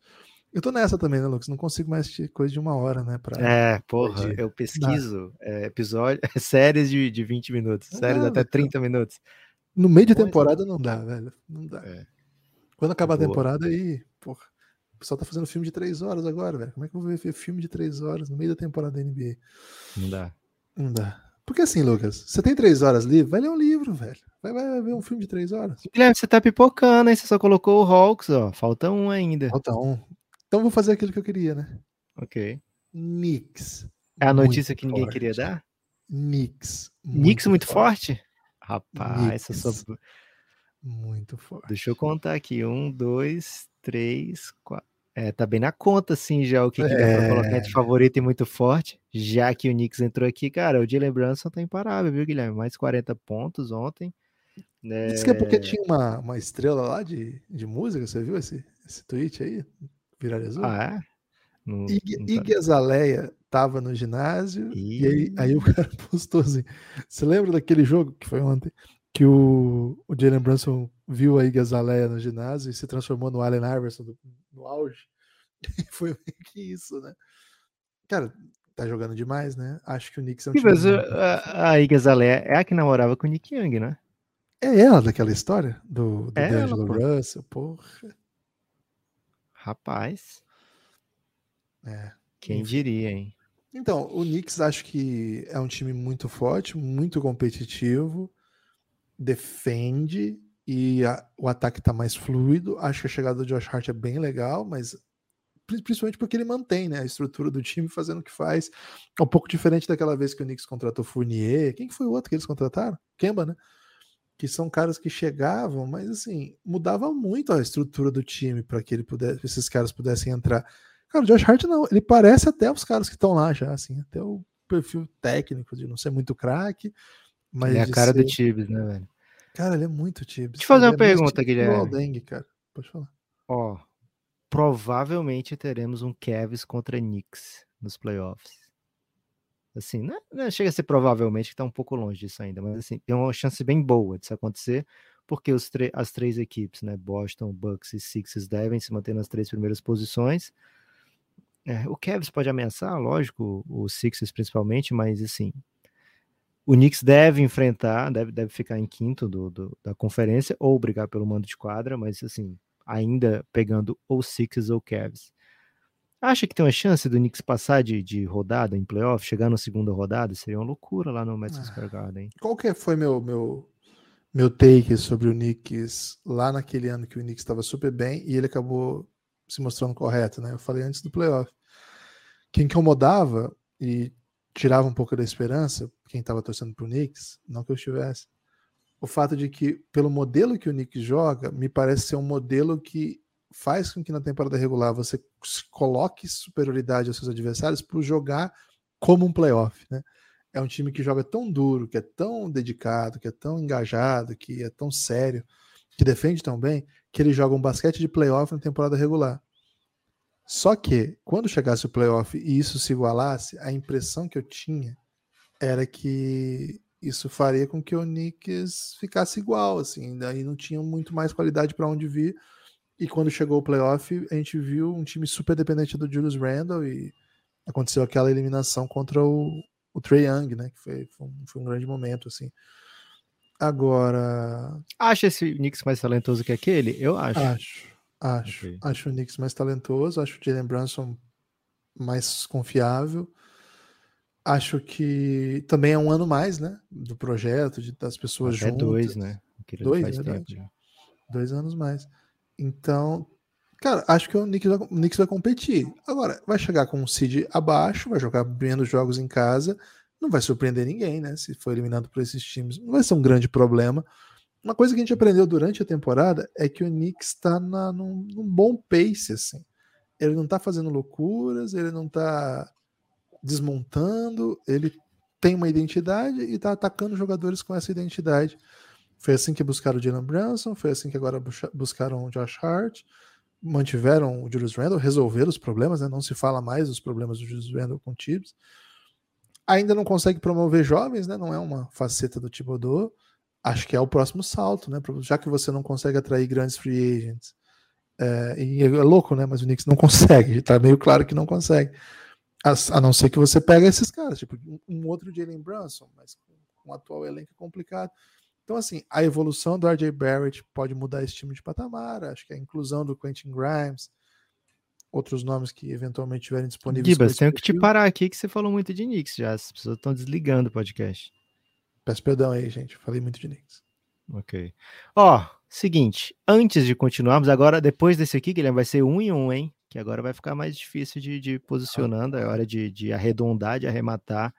Eu tô nessa também, né, Lucas? Não consigo mais assistir coisa de uma hora, né? Pra... É, porra, eu pesquiso é, episódio, séries de, de 20 minutos, séries Não, até velho. 30 minutos. No meio de é. temporada não dá, velho. Não dá. É. Quando acabar a temporada aí, porra. O pessoal tá fazendo filme de três horas agora, velho. Como é que eu vou ver filme de três horas no meio da temporada da NBA? Não dá. Não dá. Porque assim, Lucas, você tem três horas livre, vai ler um livro, velho. Vai, vai, ver um filme de três horas. Guilherme, você tá pipocando, hein? Você só colocou o Hawks, ó. Falta um ainda. Falta um. Então vou fazer aquilo que eu queria, né? Ok. Knicks. É a notícia que ninguém forte. queria dar? Knicks. Knicks muito forte? Rapaz, Knicks. essa só... Muito forte. deixa eu contar aqui. Um, dois, três, quatro. É, tá bem na conta, assim, já o que, que dá pra É. colocar de favorito e muito forte. Já que o Knicks entrou aqui, cara, o Jalen Brunson tá imparável, viu, Guilherme? Mais 40 pontos ontem. É, Diz que é porque tinha uma, uma estrela lá de, de música, você viu esse, esse tweet aí? Viralizou? Ah, é? Não- Ig, não tá- Iggy Azalea tava no ginásio e aí, Ih. aí o cara postou assim. Você lembra daquele jogo que foi ontem? Que o, o Jalen Brunson viu a Iggy Azalea no ginásio e se transformou no Allen Iverson do- no auge. E foi meio que isso, né? Cara, tá jogando demais, né? Acho que o Knicks é um time mas muito- a, a Iggy Azalea é a que namorava com o Nick Young, né? É ela daquela história? Do, do É D'Angelo. Russell? Porra. Rapaz, É. quem diria, hein? Então, o Knicks acho que é um time muito forte, muito competitivo, defende e a- o ataque tá mais fluido. Acho que a chegada do Josh Hart é bem legal, mas pri- principalmente porque ele mantém né, a estrutura do time fazendo o que faz. É um pouco diferente daquela vez que o Knicks contratou Fournier. Quem que foi o outro que eles contrataram? Kemba, né? Que são caras que chegavam, mas assim, mudava muito a estrutura do time para que ele pudesse, esses caras pudessem entrar. Cara, o Josh Hart não, ele parece até os caras que estão lá já, assim, até o perfil técnico de não ser muito craque, mas é a cara ser- do Tibbs, né, velho? Cara, ele é muito Tibbs. Deixa eu fazer uma é pergunta, Guilherme. Aldengue, cara. Pode falar. Ó, provavelmente teremos um Cavs contra Knicks nos playoffs. Assim, né? não chega a ser provavelmente, que tá um pouco longe disso ainda, mas assim, tem uma chance bem boa disso acontecer, porque os as três equipes, né, Boston, Bucks e Sixers devem se manter nas três primeiras posições. É, o Cavs pode ameaçar, lógico, o Sixers principalmente, mas assim, o Knicks deve enfrentar, deve, deve ficar em quinto do, do- da conferência ou brigar pelo mando de quadra, mas assim, ainda pegando ou Sixers ou Cavs. Acha que tem uma chance do Knicks passar de, de rodada em playoff, chegar na segunda rodada? Seria uma loucura lá no Madison Ah. Square Garden. Qual que foi meu, meu, meu take sobre o Knicks lá naquele ano que o Knicks estava super bem e ele acabou se mostrando correto, né? Eu falei antes do playoff. Quem incomodava e tirava um pouco da esperança, quem estava torcendo para o Knicks, não que eu estivesse, o fato de que, pelo modelo que o Knicks joga, me parece ser um modelo que faz com que na temporada regular você coloque superioridade aos seus adversários por jogar como um playoff, né? É um time que joga tão duro, que é tão dedicado, que é tão engajado, que é tão sério, que defende tão bem, que ele joga um basquete de playoff na temporada regular. Só que, quando chegasse o playoff e isso se igualasse, a impressão que eu tinha era que isso faria com que o Knicks ficasse igual, assim, daí não tinha muito mais qualidade para onde vir. E quando chegou o playoff, a gente viu um time super dependente do Julius Randle e aconteceu aquela eliminação contra o, o Trey Young, né? Que foi, foi, um, foi um grande momento, assim. Agora, Acha esse Knicks mais talentoso que aquele? Eu acho. acho, acho, Ok. acho o Knicks mais talentoso, acho o Jalen Brunson mais confiável. Acho que também é um ano mais, né? Do projeto, de, das pessoas Até juntas. dois, né? Dois, tempo. Dois anos mais. Então, Cara, acho que o Knicks, vai, o Knicks vai competir. Agora, vai chegar com um seed abaixo, vai jogar menos jogos em casa, não vai surpreender ninguém, né? Se for eliminado por esses times, não vai ser um grande problema. Uma coisa que a gente aprendeu durante a temporada é que o Knicks está num, num bom pace, assim. Ele não tá fazendo loucuras, ele não tá desmontando, ele tem uma identidade e tá atacando jogadores com essa identidade. Foi assim que buscaram o Jalen Brunson, foi assim que agora buscaram o Josh Hart, mantiveram o Julius Randle, resolveram os problemas, né? não se fala mais dos problemas do Julius Randle com o Tibbs. Ainda não consegue promover jovens, né? não é uma faceta do Thibodeau. Acho que é o próximo salto, né? já que você não consegue atrair grandes free agents. É, e é louco, né? Mas o Knicks não consegue, tá meio claro que não consegue. A, a não ser que você pega esses caras, tipo um outro Jalen Brunson, mas com o atual elenco é complicado. Então, assim, a evolução do RJ Barrett pode mudar esse time de patamar. Acho que a inclusão do Quentin Grimes, outros nomes que eventualmente estiverem disponíveis. Gibas, tenho que te parar aqui que você falou muito de Knicks já. As pessoas estão desligando o podcast. Peço perdão aí, gente. Falei muito de Knicks. Ok. Ó, seguinte. Antes de continuarmos, agora, depois desse aqui, Guilherme, vai ser um em um, hein? Que agora vai ficar mais difícil de, de posicionando. É hora de, de arredondar, de arrematar.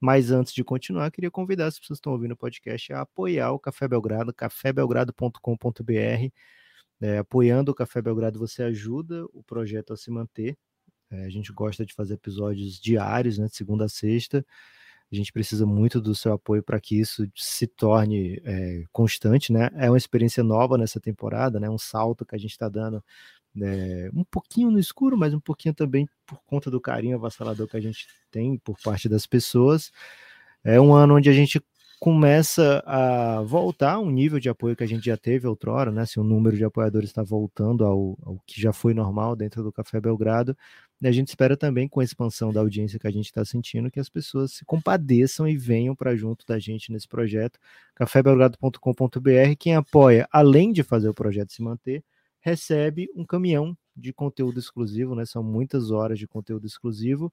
Mas antes de continuar, queria convidar pessoas que estão ouvindo o podcast a apoiar o Café Belgrado, cafébelgrado.com.br. É, apoiando o Café Belgrado, você ajuda o projeto a se manter. É, a gente gosta de fazer episódios diários, né, de segunda a sexta. A gente precisa muito do seu apoio para que isso se torne é, constante, né? É uma experiência nova nessa temporada, né? Um salto que a gente está dando é, um pouquinho no escuro, mas um pouquinho também por conta do carinho avassalador que a gente tem por parte das pessoas. É um ano onde a gente começa a voltar um nível de apoio que a gente já teve outrora, né? Se o número de apoiadores está voltando ao, ao, que já foi normal dentro do Café Belgrado, a gente espera também, com a expansão da audiência que a gente está sentindo, que as pessoas se compadeçam e venham para junto da gente nesse projeto. cafébelgrado.com.br. Quem apoia, além de fazer o projeto se manter, recebe um caminhão de conteúdo exclusivo, né? São muitas horas de conteúdo exclusivo.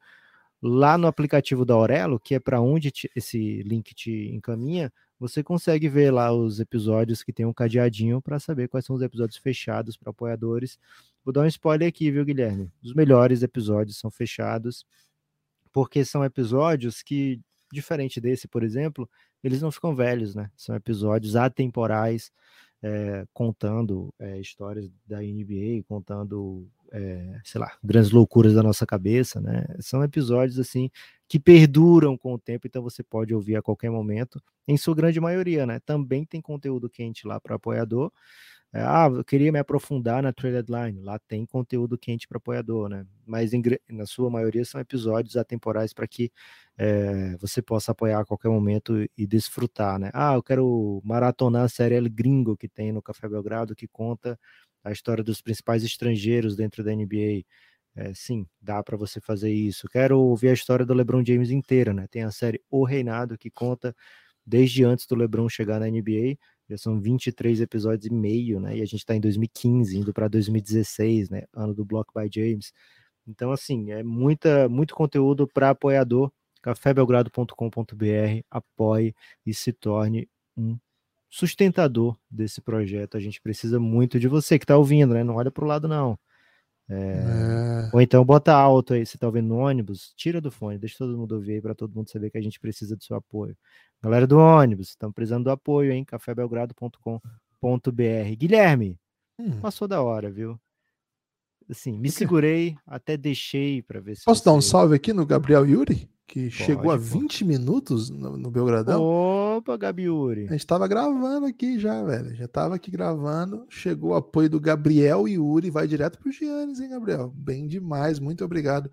Lá no aplicativo da Aurelo, que é para onde te, esse link te encaminha, você consegue ver lá os episódios que tem um cadeadinho para saber quais são os episódios fechados para apoiadores. Vou dar um spoiler aqui, viu, Guilherme? Os melhores episódios são fechados, porque são episódios que, diferente desse, por exemplo, eles não ficam velhos, né? São episódios atemporais é, contando é, histórias da NBA, contando, é, sei lá, grandes loucuras da nossa cabeça, né? São episódios assim que perduram com o tempo, então você pode ouvir a qualquer momento, em sua grande maioria, né? Também tem conteúdo quente lá para apoiador. ah, eu queria me aprofundar na trade deadline. Lá tem conteúdo quente para apoiador, né? Mas em, na sua maioria são episódios atemporais para que é, você possa apoiar a qualquer momento e desfrutar, né? Ah, eu quero maratonar a série El Gringo que tem no Café Belgrado, que conta a história dos principais estrangeiros dentro da NBA. É, sim, dá para você fazer isso. Quero ouvir a história do LeBron James inteira, né? Tem a série O Reinado que conta desde antes do LeBron chegar na NBA. Já são 23 episódios e meio, né? E a gente está em 2015, indo para 2016, né? Ano do Block by James. Então, assim, é muita, muito conteúdo para apoiador cafébelgrado.com.br, apoie e se torne um sustentador desse projeto. A gente precisa muito de você que está ouvindo, né? Não olha para o lado, não. É... É... Ou então bota alto aí, você está ouvindo no ônibus, tira do fone, deixa todo mundo ouvir aí para todo mundo saber que a gente precisa do seu apoio. Galera do ônibus, estamos precisando do apoio, hein? cafébelgrado.com.br. Guilherme, hum. passou da hora, viu? Assim, me segurei, até deixei para ver se. Posso você... dar um salve aqui no Gabriel Yuri? Que pode, chegou a 20 pode. minutos no, no, Belgradão. Opa, Gabiuri. A gente tava gravando aqui já, velho. Já tava aqui gravando. Chegou o apoio do Gabriel Yuri. Vai direto pro Giannis, hein, Gabriel? Bem demais. Muito obrigado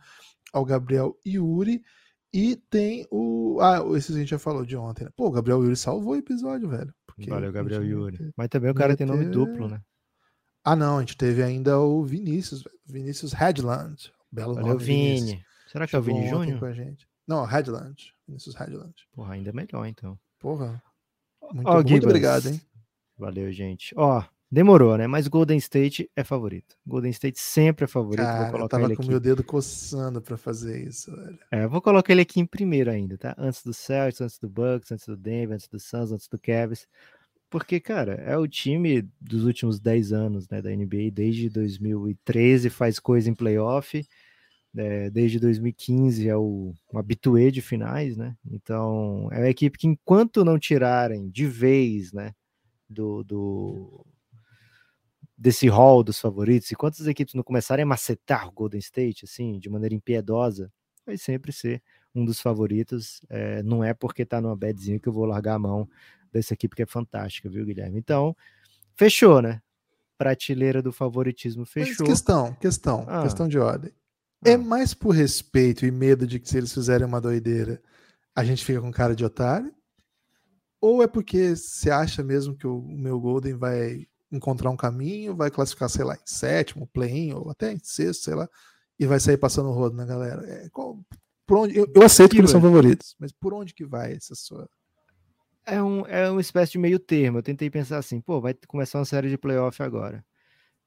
ao Gabriel Yuri. E tem o. Ah, esse a gente já falou de ontem, né? Pô, o Gabriel Yuri salvou o episódio, velho. Valeu, Gabriel Yuri. Mas também o cara tem nome duplo, né? Ah, não. A gente teve ainda o Vinícius, Vinícius Headland. Belo Valeu, nome. Vini. Vinícius. Será que é o Vini Júnior? Com a gente. Não, Headland. Vinícius Headland. Porra, ainda melhor, então. Porra. Muito, oh, muito obrigado, hein? Valeu, gente. Ó, demorou, né? Mas Golden State é favorito. Golden State sempre é favorito. Cara, vou colocar eu tava com o meu dedo coçando para fazer isso, velho. É, vou colocar ele aqui em primeiro ainda, tá? Antes do Celtics, antes do Bucks, antes do Denver, antes do Suns, antes do Cavs. Porque, cara, é o time dos últimos 10 anos né, da NBA, desde 2013 faz coisa em playoff, é, desde 2015 é o um habituê de finais, né? Então, é uma equipe que enquanto não tirarem de vez, né, do, do desse hall dos favoritos, e quantas equipes não começarem a macetar o Golden State, assim, de maneira impiedosa, vai sempre ser um dos favoritos. É, não é porque tá numa badzinha que eu vou largar a mão dessa equipe que é fantástica, viu, Guilherme? Então, fechou, né? Prateleira do favoritismo fechou. Mas questão, questão, ah. questão de ordem. É mais por respeito e medo de que se eles fizerem uma doideira, a gente fica com cara de otário? Ou é porque você acha mesmo que o meu Golden vai encontrar um caminho, vai classificar, sei lá, em sétimo, play-in, ou até em sexto, sei lá, e vai sair passando o rodo na galera? É, qual, por onde, eu, eu aceito que, que eles são favoritos, mas por onde que vai essa sua é, um, é uma espécie de meio termo. Eu tentei pensar assim, pô, vai começar uma série de playoff agora.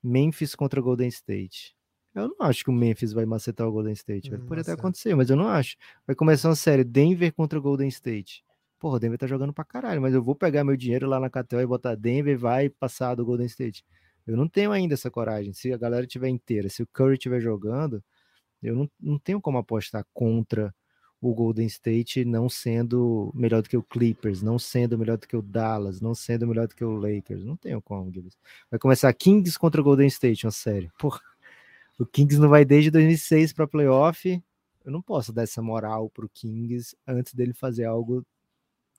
Memphis contra Golden State. Eu não acho que o Memphis vai macetar o Golden State. Hum, Pode até acontecer, mas eu não acho. Vai começar uma série Denver contra Golden State. Porra, o Denver tá jogando pra caralho, mas eu vou pegar meu dinheiro lá na Catel e botar Denver vai passar do Golden State. Eu não tenho ainda essa coragem. Se a galera tiver inteira, se o Curry estiver jogando, eu não, não tenho como apostar contra o Golden State não sendo melhor do que o Clippers, não sendo melhor do que o Dallas, não sendo melhor do que o Lakers. Não tenho como, Gibbs. Vai começar Kings contra o Golden State, uma série. Porra, o Kings não vai desde 2006 para playoff. Eu não posso dar essa moral pro Kings antes dele fazer algo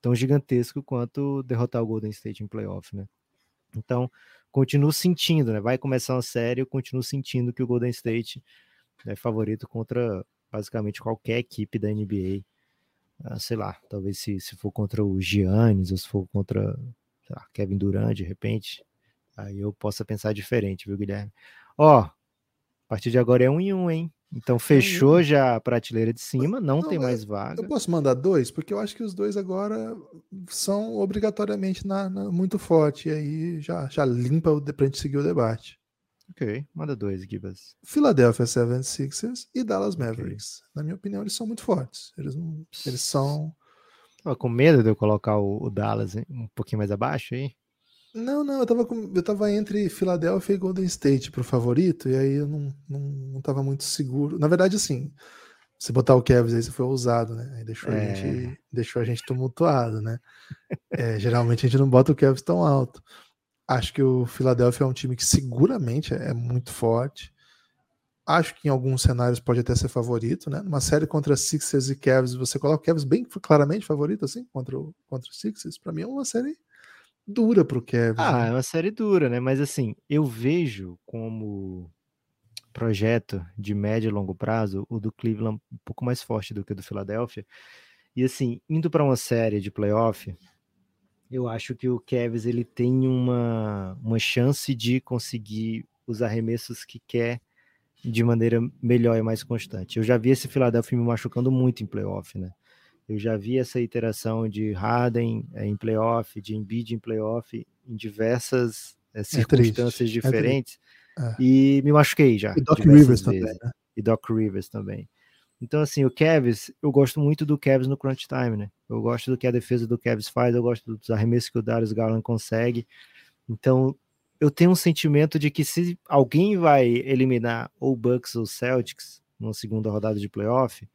tão gigantesco quanto derrotar o Golden State em playoff, né? Então, continuo sentindo, né? Vai começar uma série, eu continuo sentindo que o Golden State é favorito contra basicamente qualquer equipe da NBA. Ah, sei lá, talvez se, se for contra o Giannis ou se for contra lá, Kevin Durant, de repente, aí eu possa pensar diferente, viu, Guilherme? Ó, partir de agora é um em um, hein? Então fechou já a prateleira de cima, não, não tem mais vaga. Eu posso mandar dois, porque eu acho que os dois agora são obrigatoriamente na, na muito forte, e aí já, já limpa o, pra gente seguir o debate. Ok, manda dois, Gibas. Philadelphia 76ers e Dallas Mavericks. Okay. Na minha opinião, eles são muito fortes. Eles, não, eles são. Tava com medo de eu colocar o, o Dallas um pouquinho mais abaixo aí? Não, não, eu tava, com, eu tava entre Philadelphia e Golden State pro favorito, e aí eu não, não, não tava muito seguro. Na verdade, assim, se botar o Kevs aí, você foi ousado, né? Aí deixou, é. a gente, deixou a gente tumultuado, né? É, geralmente a gente não bota o Kevs tão alto. Acho que o Philadelphia é um time que seguramente é muito forte. Acho que em alguns cenários pode até ser favorito, né? Numa série contra Sixers e Cavs, você coloca o Cavs bem claramente favorito, assim, contra o, contra o Sixers. Para mim é uma série dura pro Cavs. Ah, né? é uma série dura, né? Mas assim, eu vejo como projeto de médio e longo prazo o do Cleveland um pouco mais forte do que o do Philadelphia. E assim, indo para uma série de playoff, eu acho que o Kevs ele tem uma, uma chance de conseguir os arremessos que quer de maneira melhor e mais constante. Eu já vi esse Philadelphia me machucando muito em playoff, né? Eu já vi essa iteração de Harden é, em playoff, de Embiid em playoff, em diversas é, circunstâncias é diferentes. É e me machuquei já. E Doc Rivers vezes. também, né? E Doc Rivers também. Então, assim, o Kevs, eu gosto muito do Kevs no crunch time, né? Eu gosto do que a defesa do Kevs faz, eu gosto dos arremessos que o Darius Garland consegue. Então, eu tenho um sentimento de que se alguém vai eliminar ou Bucks ou Celtics numa segunda rodada de playoff,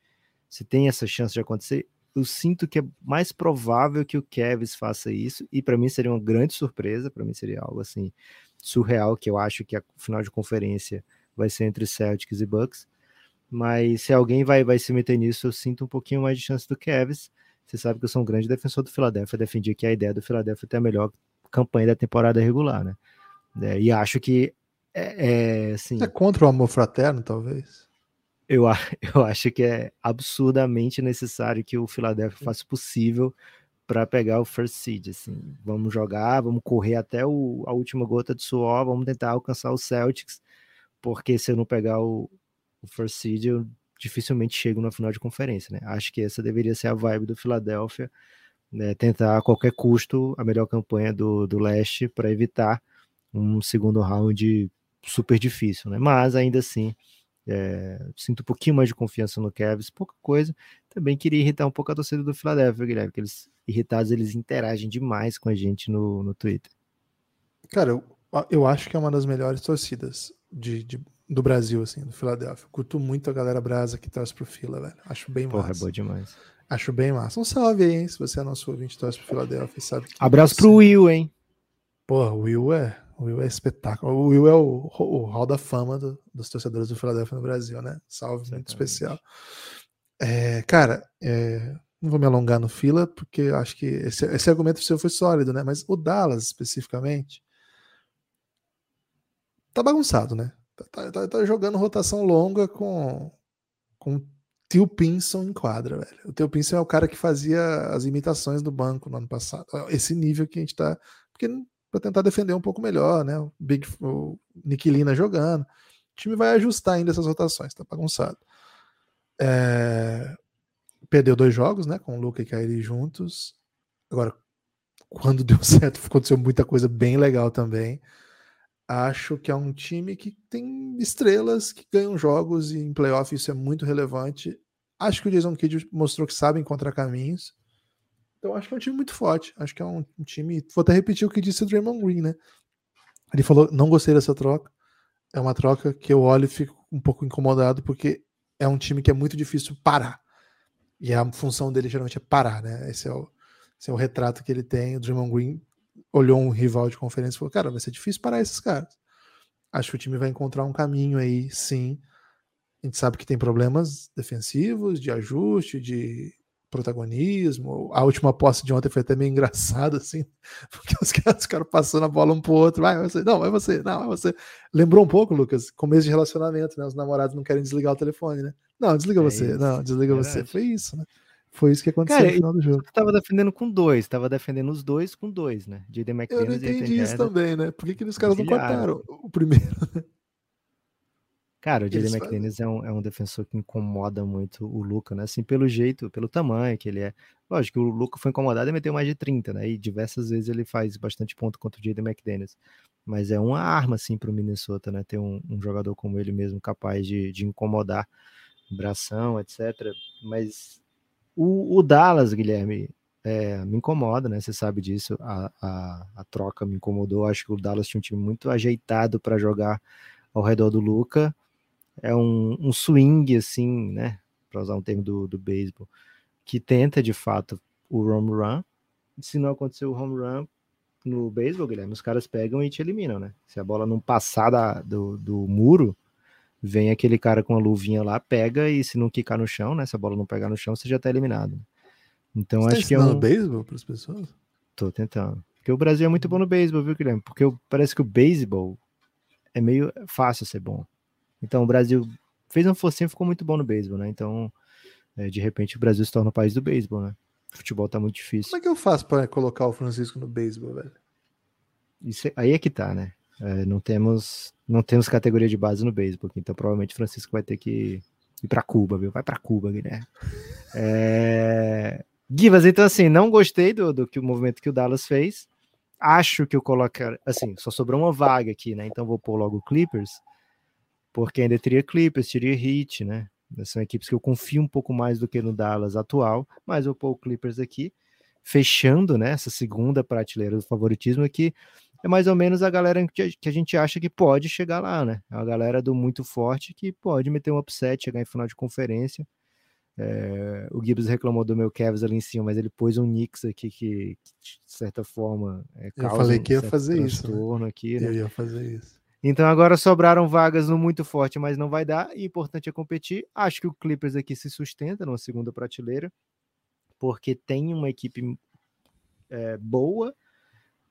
se tem essa chance de acontecer, eu sinto que é mais provável que o Kevs faça isso, e para mim seria uma grande surpresa, para mim seria algo assim surreal, que eu acho que a final de conferência vai ser entre Celtics e Bucks. Mas se alguém vai, vai se meter nisso, eu sinto um pouquinho mais de chance do Kevs. Você sabe que eu sou um grande defensor do Philadelphia. Defendi que a ideia do Philadelphia é ter a melhor campanha da temporada regular, né? É, e acho que é, é, assim, é contra o amor fraterno, talvez. Eu, eu acho que é absurdamente necessário que o Philadelphia faça o possível para pegar o first seed. Assim, vamos jogar, vamos correr até o, a última gota de suor, vamos tentar alcançar o Celtics, porque se eu não pegar o, o first seed, eu dificilmente chego na final de conferência, né? Acho que essa deveria ser a vibe do Philadelphia, né? tentar a qualquer custo a melhor campanha do, do leste para evitar um segundo round super difícil, né? Mas ainda assim, é, sinto um pouquinho mais de confiança no Cavs, pouca coisa. Também queria irritar um pouco a torcida do Philadelphia, Guilherme, que eles irritados, eles interagem demais com a gente no, no Twitter. Cara, eu, eu acho que é uma das melhores torcidas de, de do Brasil, assim, do Filadélfia. Curto muito a galera brasa que torce pro Fila, velho. Acho bem Porra, massa. é boa demais. Acho bem massa. Um salve aí, hein? Se você é nosso ouvinte torce pro Filadélfia, sabe? Abraço pro Will, hein? Porra, o Will é. O Will é espetáculo. O Will é o, o hall da fama do, dos torcedores do Filadélfia no Brasil, né? Salve Exatamente. muito especial. É, cara, é, não vou me alongar no fila, porque acho que esse, esse argumento seu foi sólido, né? Mas o Dallas, especificamente, tá bagunçado, né? Tá, tá, tá, tá jogando rotação longa com, com Tio Pinson em quadra, velho. O Tio Pinson é o cara que fazia as imitações do banco no ano passado. Esse nível que a gente tá. Porque para tentar defender um pouco melhor, né? O Big o Niquilina jogando. O time vai ajustar ainda essas rotações, tá bagunçado. É... Perdeu dois jogos, né? Com o Luca e Kairi juntos. Agora, quando deu certo, aconteceu muita coisa bem legal também. Acho que é um time que tem estrelas que ganham jogos e em playoff isso é muito relevante. Acho que o Jason Kidd mostrou que sabe encontrar caminhos. Então acho que é um time muito forte. Acho que é um, time. Vou até repetir o que disse o Draymond Green, né? Ele falou: não gostei dessa troca. É uma troca que eu olho e fico um pouco incomodado, porque é um time que é muito difícil parar. E a função dele geralmente é parar, né? Esse é o, esse é o retrato que ele tem. O Draymond Green olhou um rival de conferência e falou: Cara, vai ser difícil parar esses caras. Acho que o time vai encontrar um caminho aí, sim. A gente sabe que tem problemas defensivos, de ajuste, de protagonismo. A última posse de ontem foi até meio engraçado, assim, porque os caras ficaram passando a bola um pro outro. Vai, você, não, vai você, não, vai você. Lembrou um pouco, Lucas, começo de relacionamento, né? Os namorados não querem desligar o telefone, né? Não, desliga é você, isso. não, desliga é você. Foi isso, né? Foi isso que aconteceu Cara, no final do jogo. Tava defendendo com dois, tava defendendo os dois com dois, né? Jaden McDaniels Eu não entendi isso também, né? Por que, que os caras não cortaram o primeiro? Cara, o Jaden McDaniels é um, é um defensor que incomoda muito o Luca, né? Assim, pelo jeito, pelo tamanho que ele é. Lógico que o Luca foi incomodado e meteu mais de 30, né? E diversas vezes ele faz bastante ponto contra o Jaden McDaniels. Mas é uma arma, assim, pro Minnesota, né? Ter um, um jogador como ele mesmo capaz de, de incomodar bração, etc. Mas o, o Dallas, Guilherme, é, me incomoda, né? Você sabe disso. A, a, a, troca me incomodou. Acho que o Dallas tinha um time muito ajeitado para jogar ao redor do Luca é um, um swing, assim, né? Para usar um termo do, do beisebol, que tenta de fato o home run. Se não acontecer o home run no beisebol, Guilherme, os caras pegam e te eliminam, né? Se a bola não passar da, do, do muro, vem aquele cara com a luvinha lá, pega e se não quicar no chão, né? Se a bola não pegar no chão, você já tá eliminado. Então você tá acho tá que é um beisebol para as pessoas? Tô tentando. Porque o Brasil é muito bom no beisebol, viu, Guilherme? Porque parece que o beisebol é meio fácil ser bom. Então o Brasil fez um forcinho e ficou muito bom no beisebol, né? Então, é, de repente, o Brasil se torna o país do beisebol, né? O futebol tá muito difícil. Como é que eu faço para colocar o Francisco no beisebol, velho? Isso, aí é que tá, né? É, não temos não temos categoria de base no beisebol, então provavelmente o Francisco vai ter que ir para Cuba, viu? Vai para Cuba, Guilherme. É... Givas, então assim, não gostei do, do que o movimento que o Dallas fez. Acho que eu coloco, assim, só sobrou uma vaga aqui, né? Então vou pôr logo o Clippers porque ainda teria Clippers, teria Heat, né? São equipes que eu confio um pouco mais do que no Dallas atual, mas eu pôr o Clippers aqui, fechando né, essa segunda prateleira do favoritismo aqui, é mais ou menos a galera que a gente acha que pode chegar lá, né? É a galera do muito forte que pode meter um upset, chegar em final de conferência. É, o Gibbs reclamou do meu Cavs ali em cima, mas ele pôs um Knicks aqui que, de certa forma, é, Eu falei que ia fazer isso. Né? Aqui, né? Eu ia fazer isso. Então agora sobraram vagas no muito forte, mas não vai dar. E importante é competir. Acho que o Clippers aqui se sustenta numa segunda prateleira, porque tem uma equipe é, boa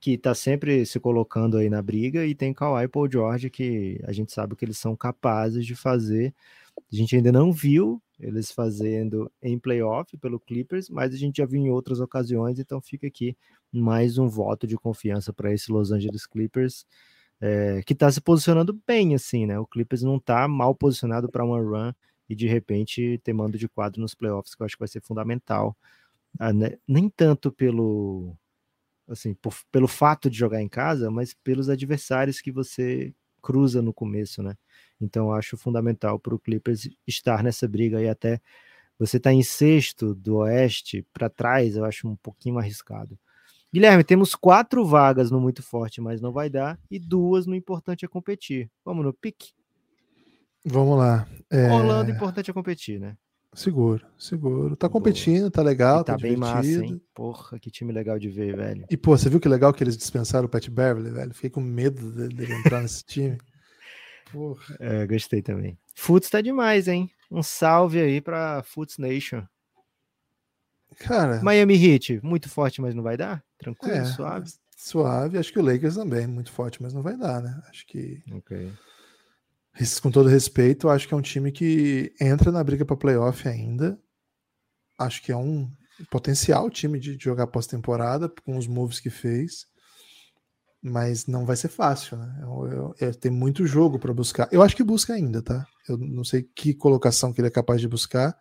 que está sempre se colocando aí na briga e tem Kawhi e Paul George que a gente sabe que eles são capazes de fazer. A gente ainda não viu eles fazendo em playoff pelo Clippers, mas a gente já viu em outras ocasiões, então fica aqui mais um voto de confiança para esse Los Angeles Clippers é, que está se posicionando bem, assim, né? O Clippers não está mal posicionado para uma run e de repente ter mando de quadro nos playoffs, que eu acho que vai ser fundamental. Ah, né? Nem tanto pelo assim, por, pelo fato de jogar em casa, mas pelos adversários que você cruza no começo, né? Então acho fundamental para o Clippers estar nessa briga aí até Você tá em sexto do Oeste para trás, eu acho um pouquinho arriscado. Guilherme, temos quatro vagas no Muito Forte, mas não vai dar, e duas no Importante é Competir. Vamos no pique? Vamos lá. É... Orlando, importante é competir, né? Seguro, seguro. Tá competindo, tá legal, tá, tá bem massa, hein? Porra, que time legal de ver, velho. E, pô, você viu que legal que eles dispensaram o Pat Beverly, velho? Fiquei com medo dele entrar nesse time. Porra. É, gostei também. Futs tá demais, hein? Um salve aí pra Futs Nation. Cara. Miami Heat, muito forte, mas não vai dar? Tranquilo, é, suave. Suave. Acho que o Lakers também, muito forte, mas não vai dar, né? Acho que. Ok com todo respeito, acho que é um time que entra na briga para playoff ainda. Acho que é um potencial time de jogar pós-temporada com os moves que fez, mas não vai ser fácil, né? É, é, tem muito jogo para buscar. Eu acho que busca ainda, tá? Eu não sei que colocação que ele é capaz de buscar,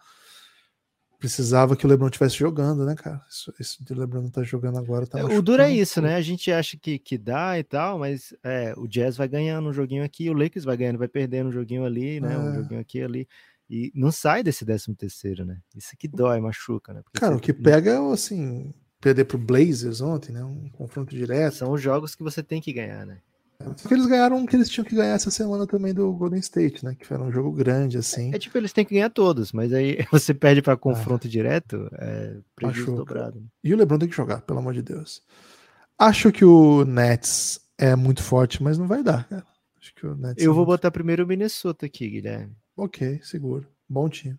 precisava que o LeBron estivesse jogando, né, cara? Esse de LeBron não tá jogando agora. Tá é, o duro é isso, né? A gente acha que, que dá e tal, mas é, o Jazz vai ganhando um joguinho aqui, o Lakers vai ganhando, vai perdendo um joguinho ali, né? É. Um joguinho aqui ali. E não sai desse 13 terceiro, né? Isso que dói, machuca, né? Porque cara, o que pega é, assim, perder pro Blazers ontem, né? Um confronto direto. São os jogos que você tem que ganhar, né? Só que eles ganharam que eles tinham que ganhar essa semana também do Golden State, né? Que era um jogo grande, assim. É tipo, eles têm que ganhar todos, mas aí você perde para confronto direto, é prejuízo dobrado. Né? E o LeBron tem que jogar, pelo amor de Deus. Acho que o Nets é muito forte, mas não vai dar, cara. Acho que o Nets Eu é vou muito... botar primeiro o Minnesota aqui, Guilherme. Ok, seguro. Bom time.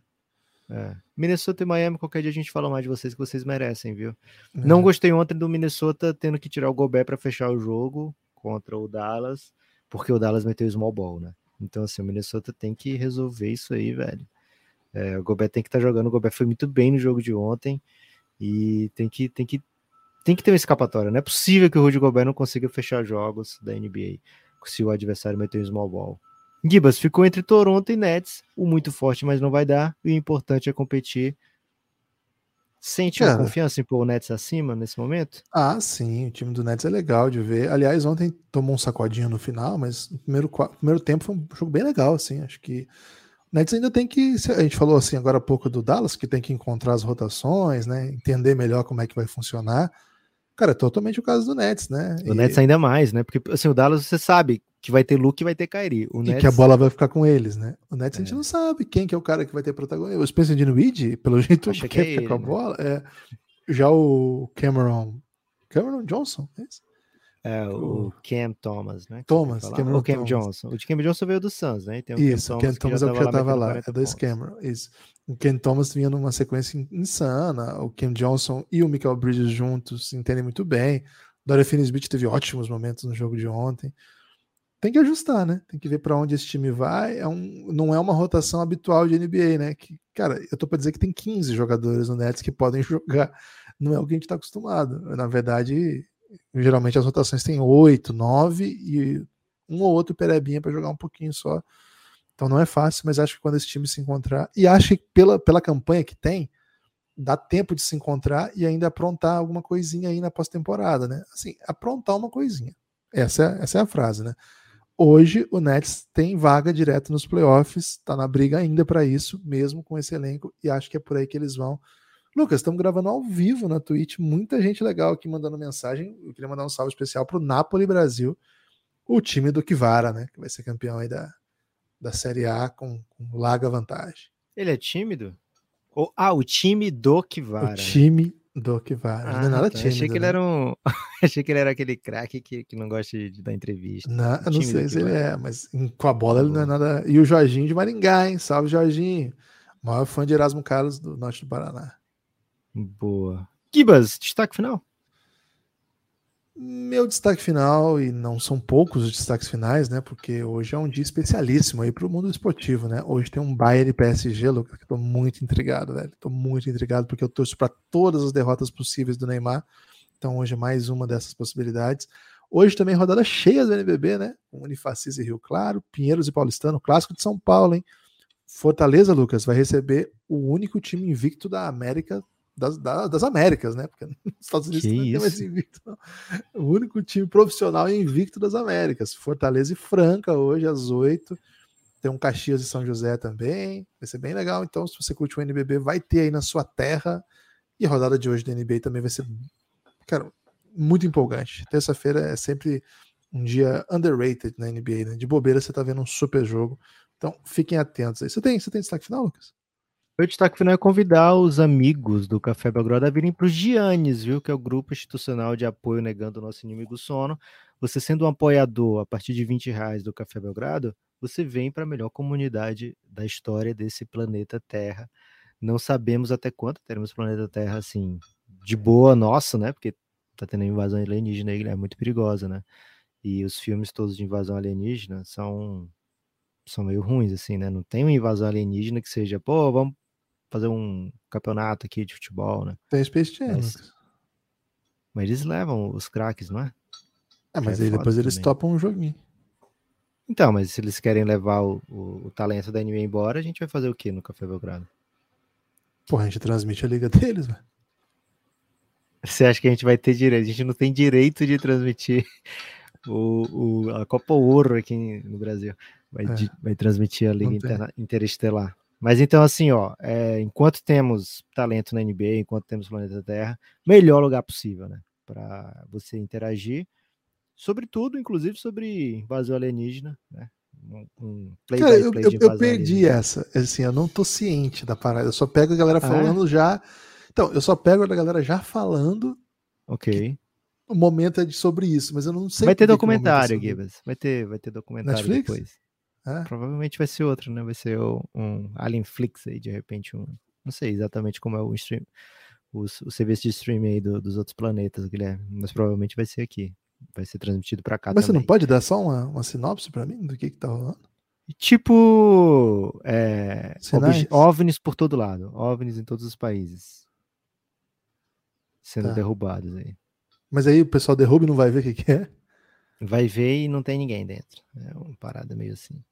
É. Minnesota e Miami, qualquer dia a gente fala mais de vocês que vocês merecem, viu? É. Não gostei ontem do Minnesota tendo que tirar o Gobert para fechar o jogo contra o Dallas, porque o Dallas meteu small ball, né? Então, assim, o Minnesota tem que resolver isso aí, velho. É, o Gobert tem que estar tá jogando. O Gobert foi muito bem no jogo de ontem e tem que, tem que, tem que ter uma escapatória. Não é possível que o Rudy Gobert não consiga fechar jogos da NBA se o adversário meter um small ball. Gibas ficou entre Toronto e Nets, o muito forte, mas não vai dar. E o importante é competir Sente uma confiança em pôr o Nets acima nesse momento? Ah, sim, o time do Nets é legal de ver. Aliás, ontem tomou um sacodinho no final, mas no primeiro, primeiro tempo foi um jogo bem legal, assim. Acho que o Nets ainda tem que. A gente falou assim agora há pouco do Dallas, que tem que encontrar as rotações, né? Entender melhor como é que vai funcionar. Cara, é totalmente o caso do Nets, né? O e... Nets ainda mais, né? Porque assim, o Dallas você sabe que vai ter Luke e vai ter Kyrie. O e Nets... que a bola vai ficar com eles, né? O Nets é. a gente é. não sabe quem que é o cara que vai ter protagonismo. O Spencer Dinwiddie, pelo jeito, Acho quer é ficar com a né? bola. É... Já o Cameron... Cameron Johnson, é isso? É, o Cam Thomas, né? Thomas, Cameron o Cam Thomas. Johnson. O Cam Johnson veio do Suns, né? O isso, o Cam Thomas, Thomas é o que já estava lá, é dois Cameron, isso. O Ken Thomas vinha numa sequência insana, o Cam Johnson e o Michael Bridges juntos se entendem muito bem. Dorian Finney-Smith teve ótimos momentos no jogo de ontem. Tem que ajustar, né? Tem que ver para onde esse time vai. É um, não é uma rotação habitual de NBA, né? Que, cara, eu tô para dizer que tem 15 jogadores no Nets que podem jogar. Não é o que a gente está acostumado. Na verdade, geralmente as rotações têm 8, 9 e um ou outro perebinha para jogar um pouquinho só. Então não é fácil, mas acho que quando esse time se encontrar, e acho que pela, pela campanha que tem, dá tempo de se encontrar e ainda aprontar alguma coisinha aí na pós-temporada, né? Assim, aprontar uma coisinha. Essa é, essa é a frase, né? Hoje o Nets tem vaga direto nos playoffs, tá na briga ainda para isso, mesmo com esse elenco, e acho que é por aí que eles vão. Lucas, estamos gravando ao vivo na Twitch, muita gente legal aqui mandando mensagem. Eu queria mandar um salve especial pro Napoli Brasil, o time do Kivara, né? Que vai ser campeão aí da, da Série A com, com larga vantagem. Ele é tímido? Ah, o time do Kivara. O time do Kivara. Ah, não é nada tímido. Achei que ele né? era um. Achei que ele era aquele craque que, que não gosta de, dar entrevista. Não, não sei se ele é, mas com a bola ele não é nada. E o Jorginho de Maringá, hein? Salve, Jorginho. Maior fã de Erasmo Carlos do Norte do Paraná. Boa. Kibas, destaque final. Meu destaque final, e não são poucos os destaques finais, né? Porque hoje é um dia especialíssimo aí para o mundo esportivo, né? Hoje tem um Bayern PSG, Lucas, que estou muito intrigado, velho. Estou muito intrigado porque eu torço para todas as derrotas possíveis do Neymar. Então hoje é mais uma dessas possibilidades. Hoje também rodada cheia do NBB, né? Com Unifacis e Rio Claro, Pinheiros e Paulistano, clássico de São Paulo, hein? Fortaleza, Lucas, vai receber o único time invicto da América das, das, Américas, né? Porque nos Estados Unidos que não tem mais invicto. Não. O único time profissional invicto das Américas. Fortaleza e Franca, hoje às oito. Tem um Caxias e São José também. Vai ser bem legal. Então, se você curte o NBB, vai ter aí na sua terra. E a rodada de hoje da NBA também vai ser, cara, muito empolgante. Terça-feira é sempre um dia underrated na NBA, né? De bobeira você tá vendo um super jogo. Então, fiquem atentos aí. Você tem, você tem destaque final, Lucas? O destaque final é convidar os amigos do Café Belgrado a virem para o Giannis, viu? Que é o grupo institucional de apoio negando o nosso inimigo sono. Você sendo um apoiador a partir de 20 reais do Café Belgrado, você vem para a melhor comunidade da história desse planeta Terra. Não sabemos até quanto teremos planeta Terra assim, de boa nossa, né? Porque tá tendo invasão alienígena aí, é muito perigosa, né? E os filmes todos de invasão alienígena são são meio ruins, assim, né? Não tem uma invasão alienígena que seja, pô, vamos fazer um campeonato aqui de futebol, né? Tem Space Jam. Mas, mas eles levam os craques, não é? É, mas é aí depois eles topam um joguinho. Então, mas se eles querem levar o, o, o, talento da NBA embora, a gente vai fazer o que no Café Belgrado? Porra, a gente transmite a liga deles, velho. Você acha que a gente vai ter direito? A gente não tem direito de transmitir o, o a Copa Ouro aqui no Brasil. Vai, é. vai transmitir a Liga Interna, Interestelar. Mas então, assim, ó, é, enquanto temos talento na NBA, enquanto temos planeta Terra, melhor lugar possível, né? Para você interagir, sobretudo, inclusive, sobre invasão alienígena, né? Um, um play Cara, eu, eu, eu perdi essa. Assim, eu não tô ciente da parada. Eu só pego a galera ah, é? falando ah, já. Então, eu só pego a galera já falando. Ok. O momento é de, sobre isso, mas eu não sei. Vai ter documentário, é Gibbs. Vai ter, vai ter documentário Netflix? depois. Provavelmente vai ser outro, né? Vai ser um Alien Flix aí, de repente, um. Não sei exatamente como é o stream, o, o serviço de streaming aí do, dos outros planetas, Guilherme, mas provavelmente vai ser aqui. Vai ser transmitido para cá Mas também. você não pode dar só uma, uma sinopse para mim do que que tá rolando? Tipo, é, OVNIs por todo lado, OVNIs em todos os países sendo tá. derrubados aí. Mas aí o pessoal derruba e não vai ver o que, que é? Vai ver e não tem ninguém dentro. É uma parada meio assim.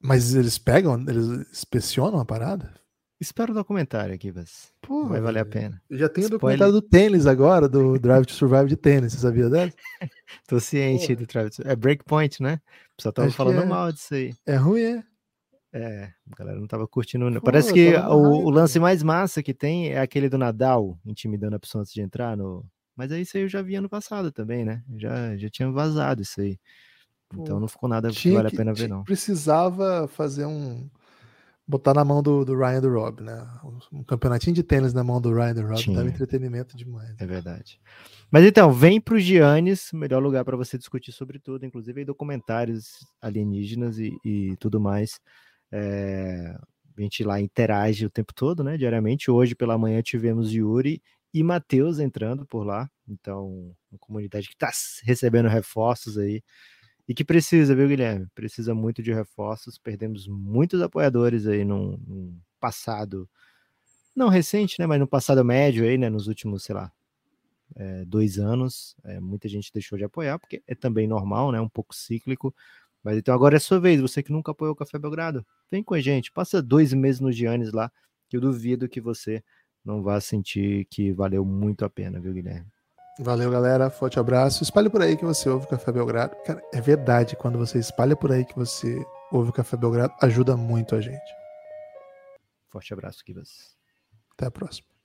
Mas eles pegam, eles inspecionam a parada? Espera o documentário aqui, mas Pô, vai valer a pena. Já tem o documentário do tênis agora, do Drive to Survive de tênis, você sabia dessa? Tô ciente Pô. do Drive to... É Breakpoint, né? O pessoal tava Acho falando é... mal disso aí. É ruim, é? É, a galera não tava curtindo. Pô, Parece que o, o, lance mais massa que tem é aquele do Nadal intimidando a pessoa antes de entrar no. Mas aí isso aí eu já vi ano passado também, né? Já, já tinha vazado isso aí. Então não ficou nada que vale a pena ver, não. Precisava fazer um. Botar na mão do, do Ryan do Rob, né? Um campeonatinho de tênis na mão do Ryan do Rob dava entretenimento demais. É verdade. Mas então, vem pro Giannis, melhor lugar para você discutir sobre tudo, inclusive documentários alienígenas e, e tudo mais. É, a gente lá interage o tempo todo, né? Diariamente. Hoje pela manhã tivemos Yuri e Matheus entrando por lá. Então, uma comunidade que está recebendo reforços aí e que precisa, viu, Guilherme? Precisa muito de reforços. Perdemos muitos apoiadores aí num, num passado, não recente, né? Mas no passado médio aí, né? Nos últimos, sei lá, é, dois anos. É, muita gente deixou de apoiar, porque é também normal, né? Um pouco cíclico. Mas então agora é sua vez. Você que nunca apoiou o Café Belgrado, vem com a gente. Passa dois meses no Giannis lá, que eu duvido que você não vá sentir que valeu muito a pena, viu, Guilherme? Valeu, galera. Forte abraço. Espalhe por aí que você ouve o Café Belgrado. Cara, é verdade, quando você espalha por aí que você ouve o Café Belgrado, ajuda muito a gente. Forte abraço, Kivas. Até a próxima.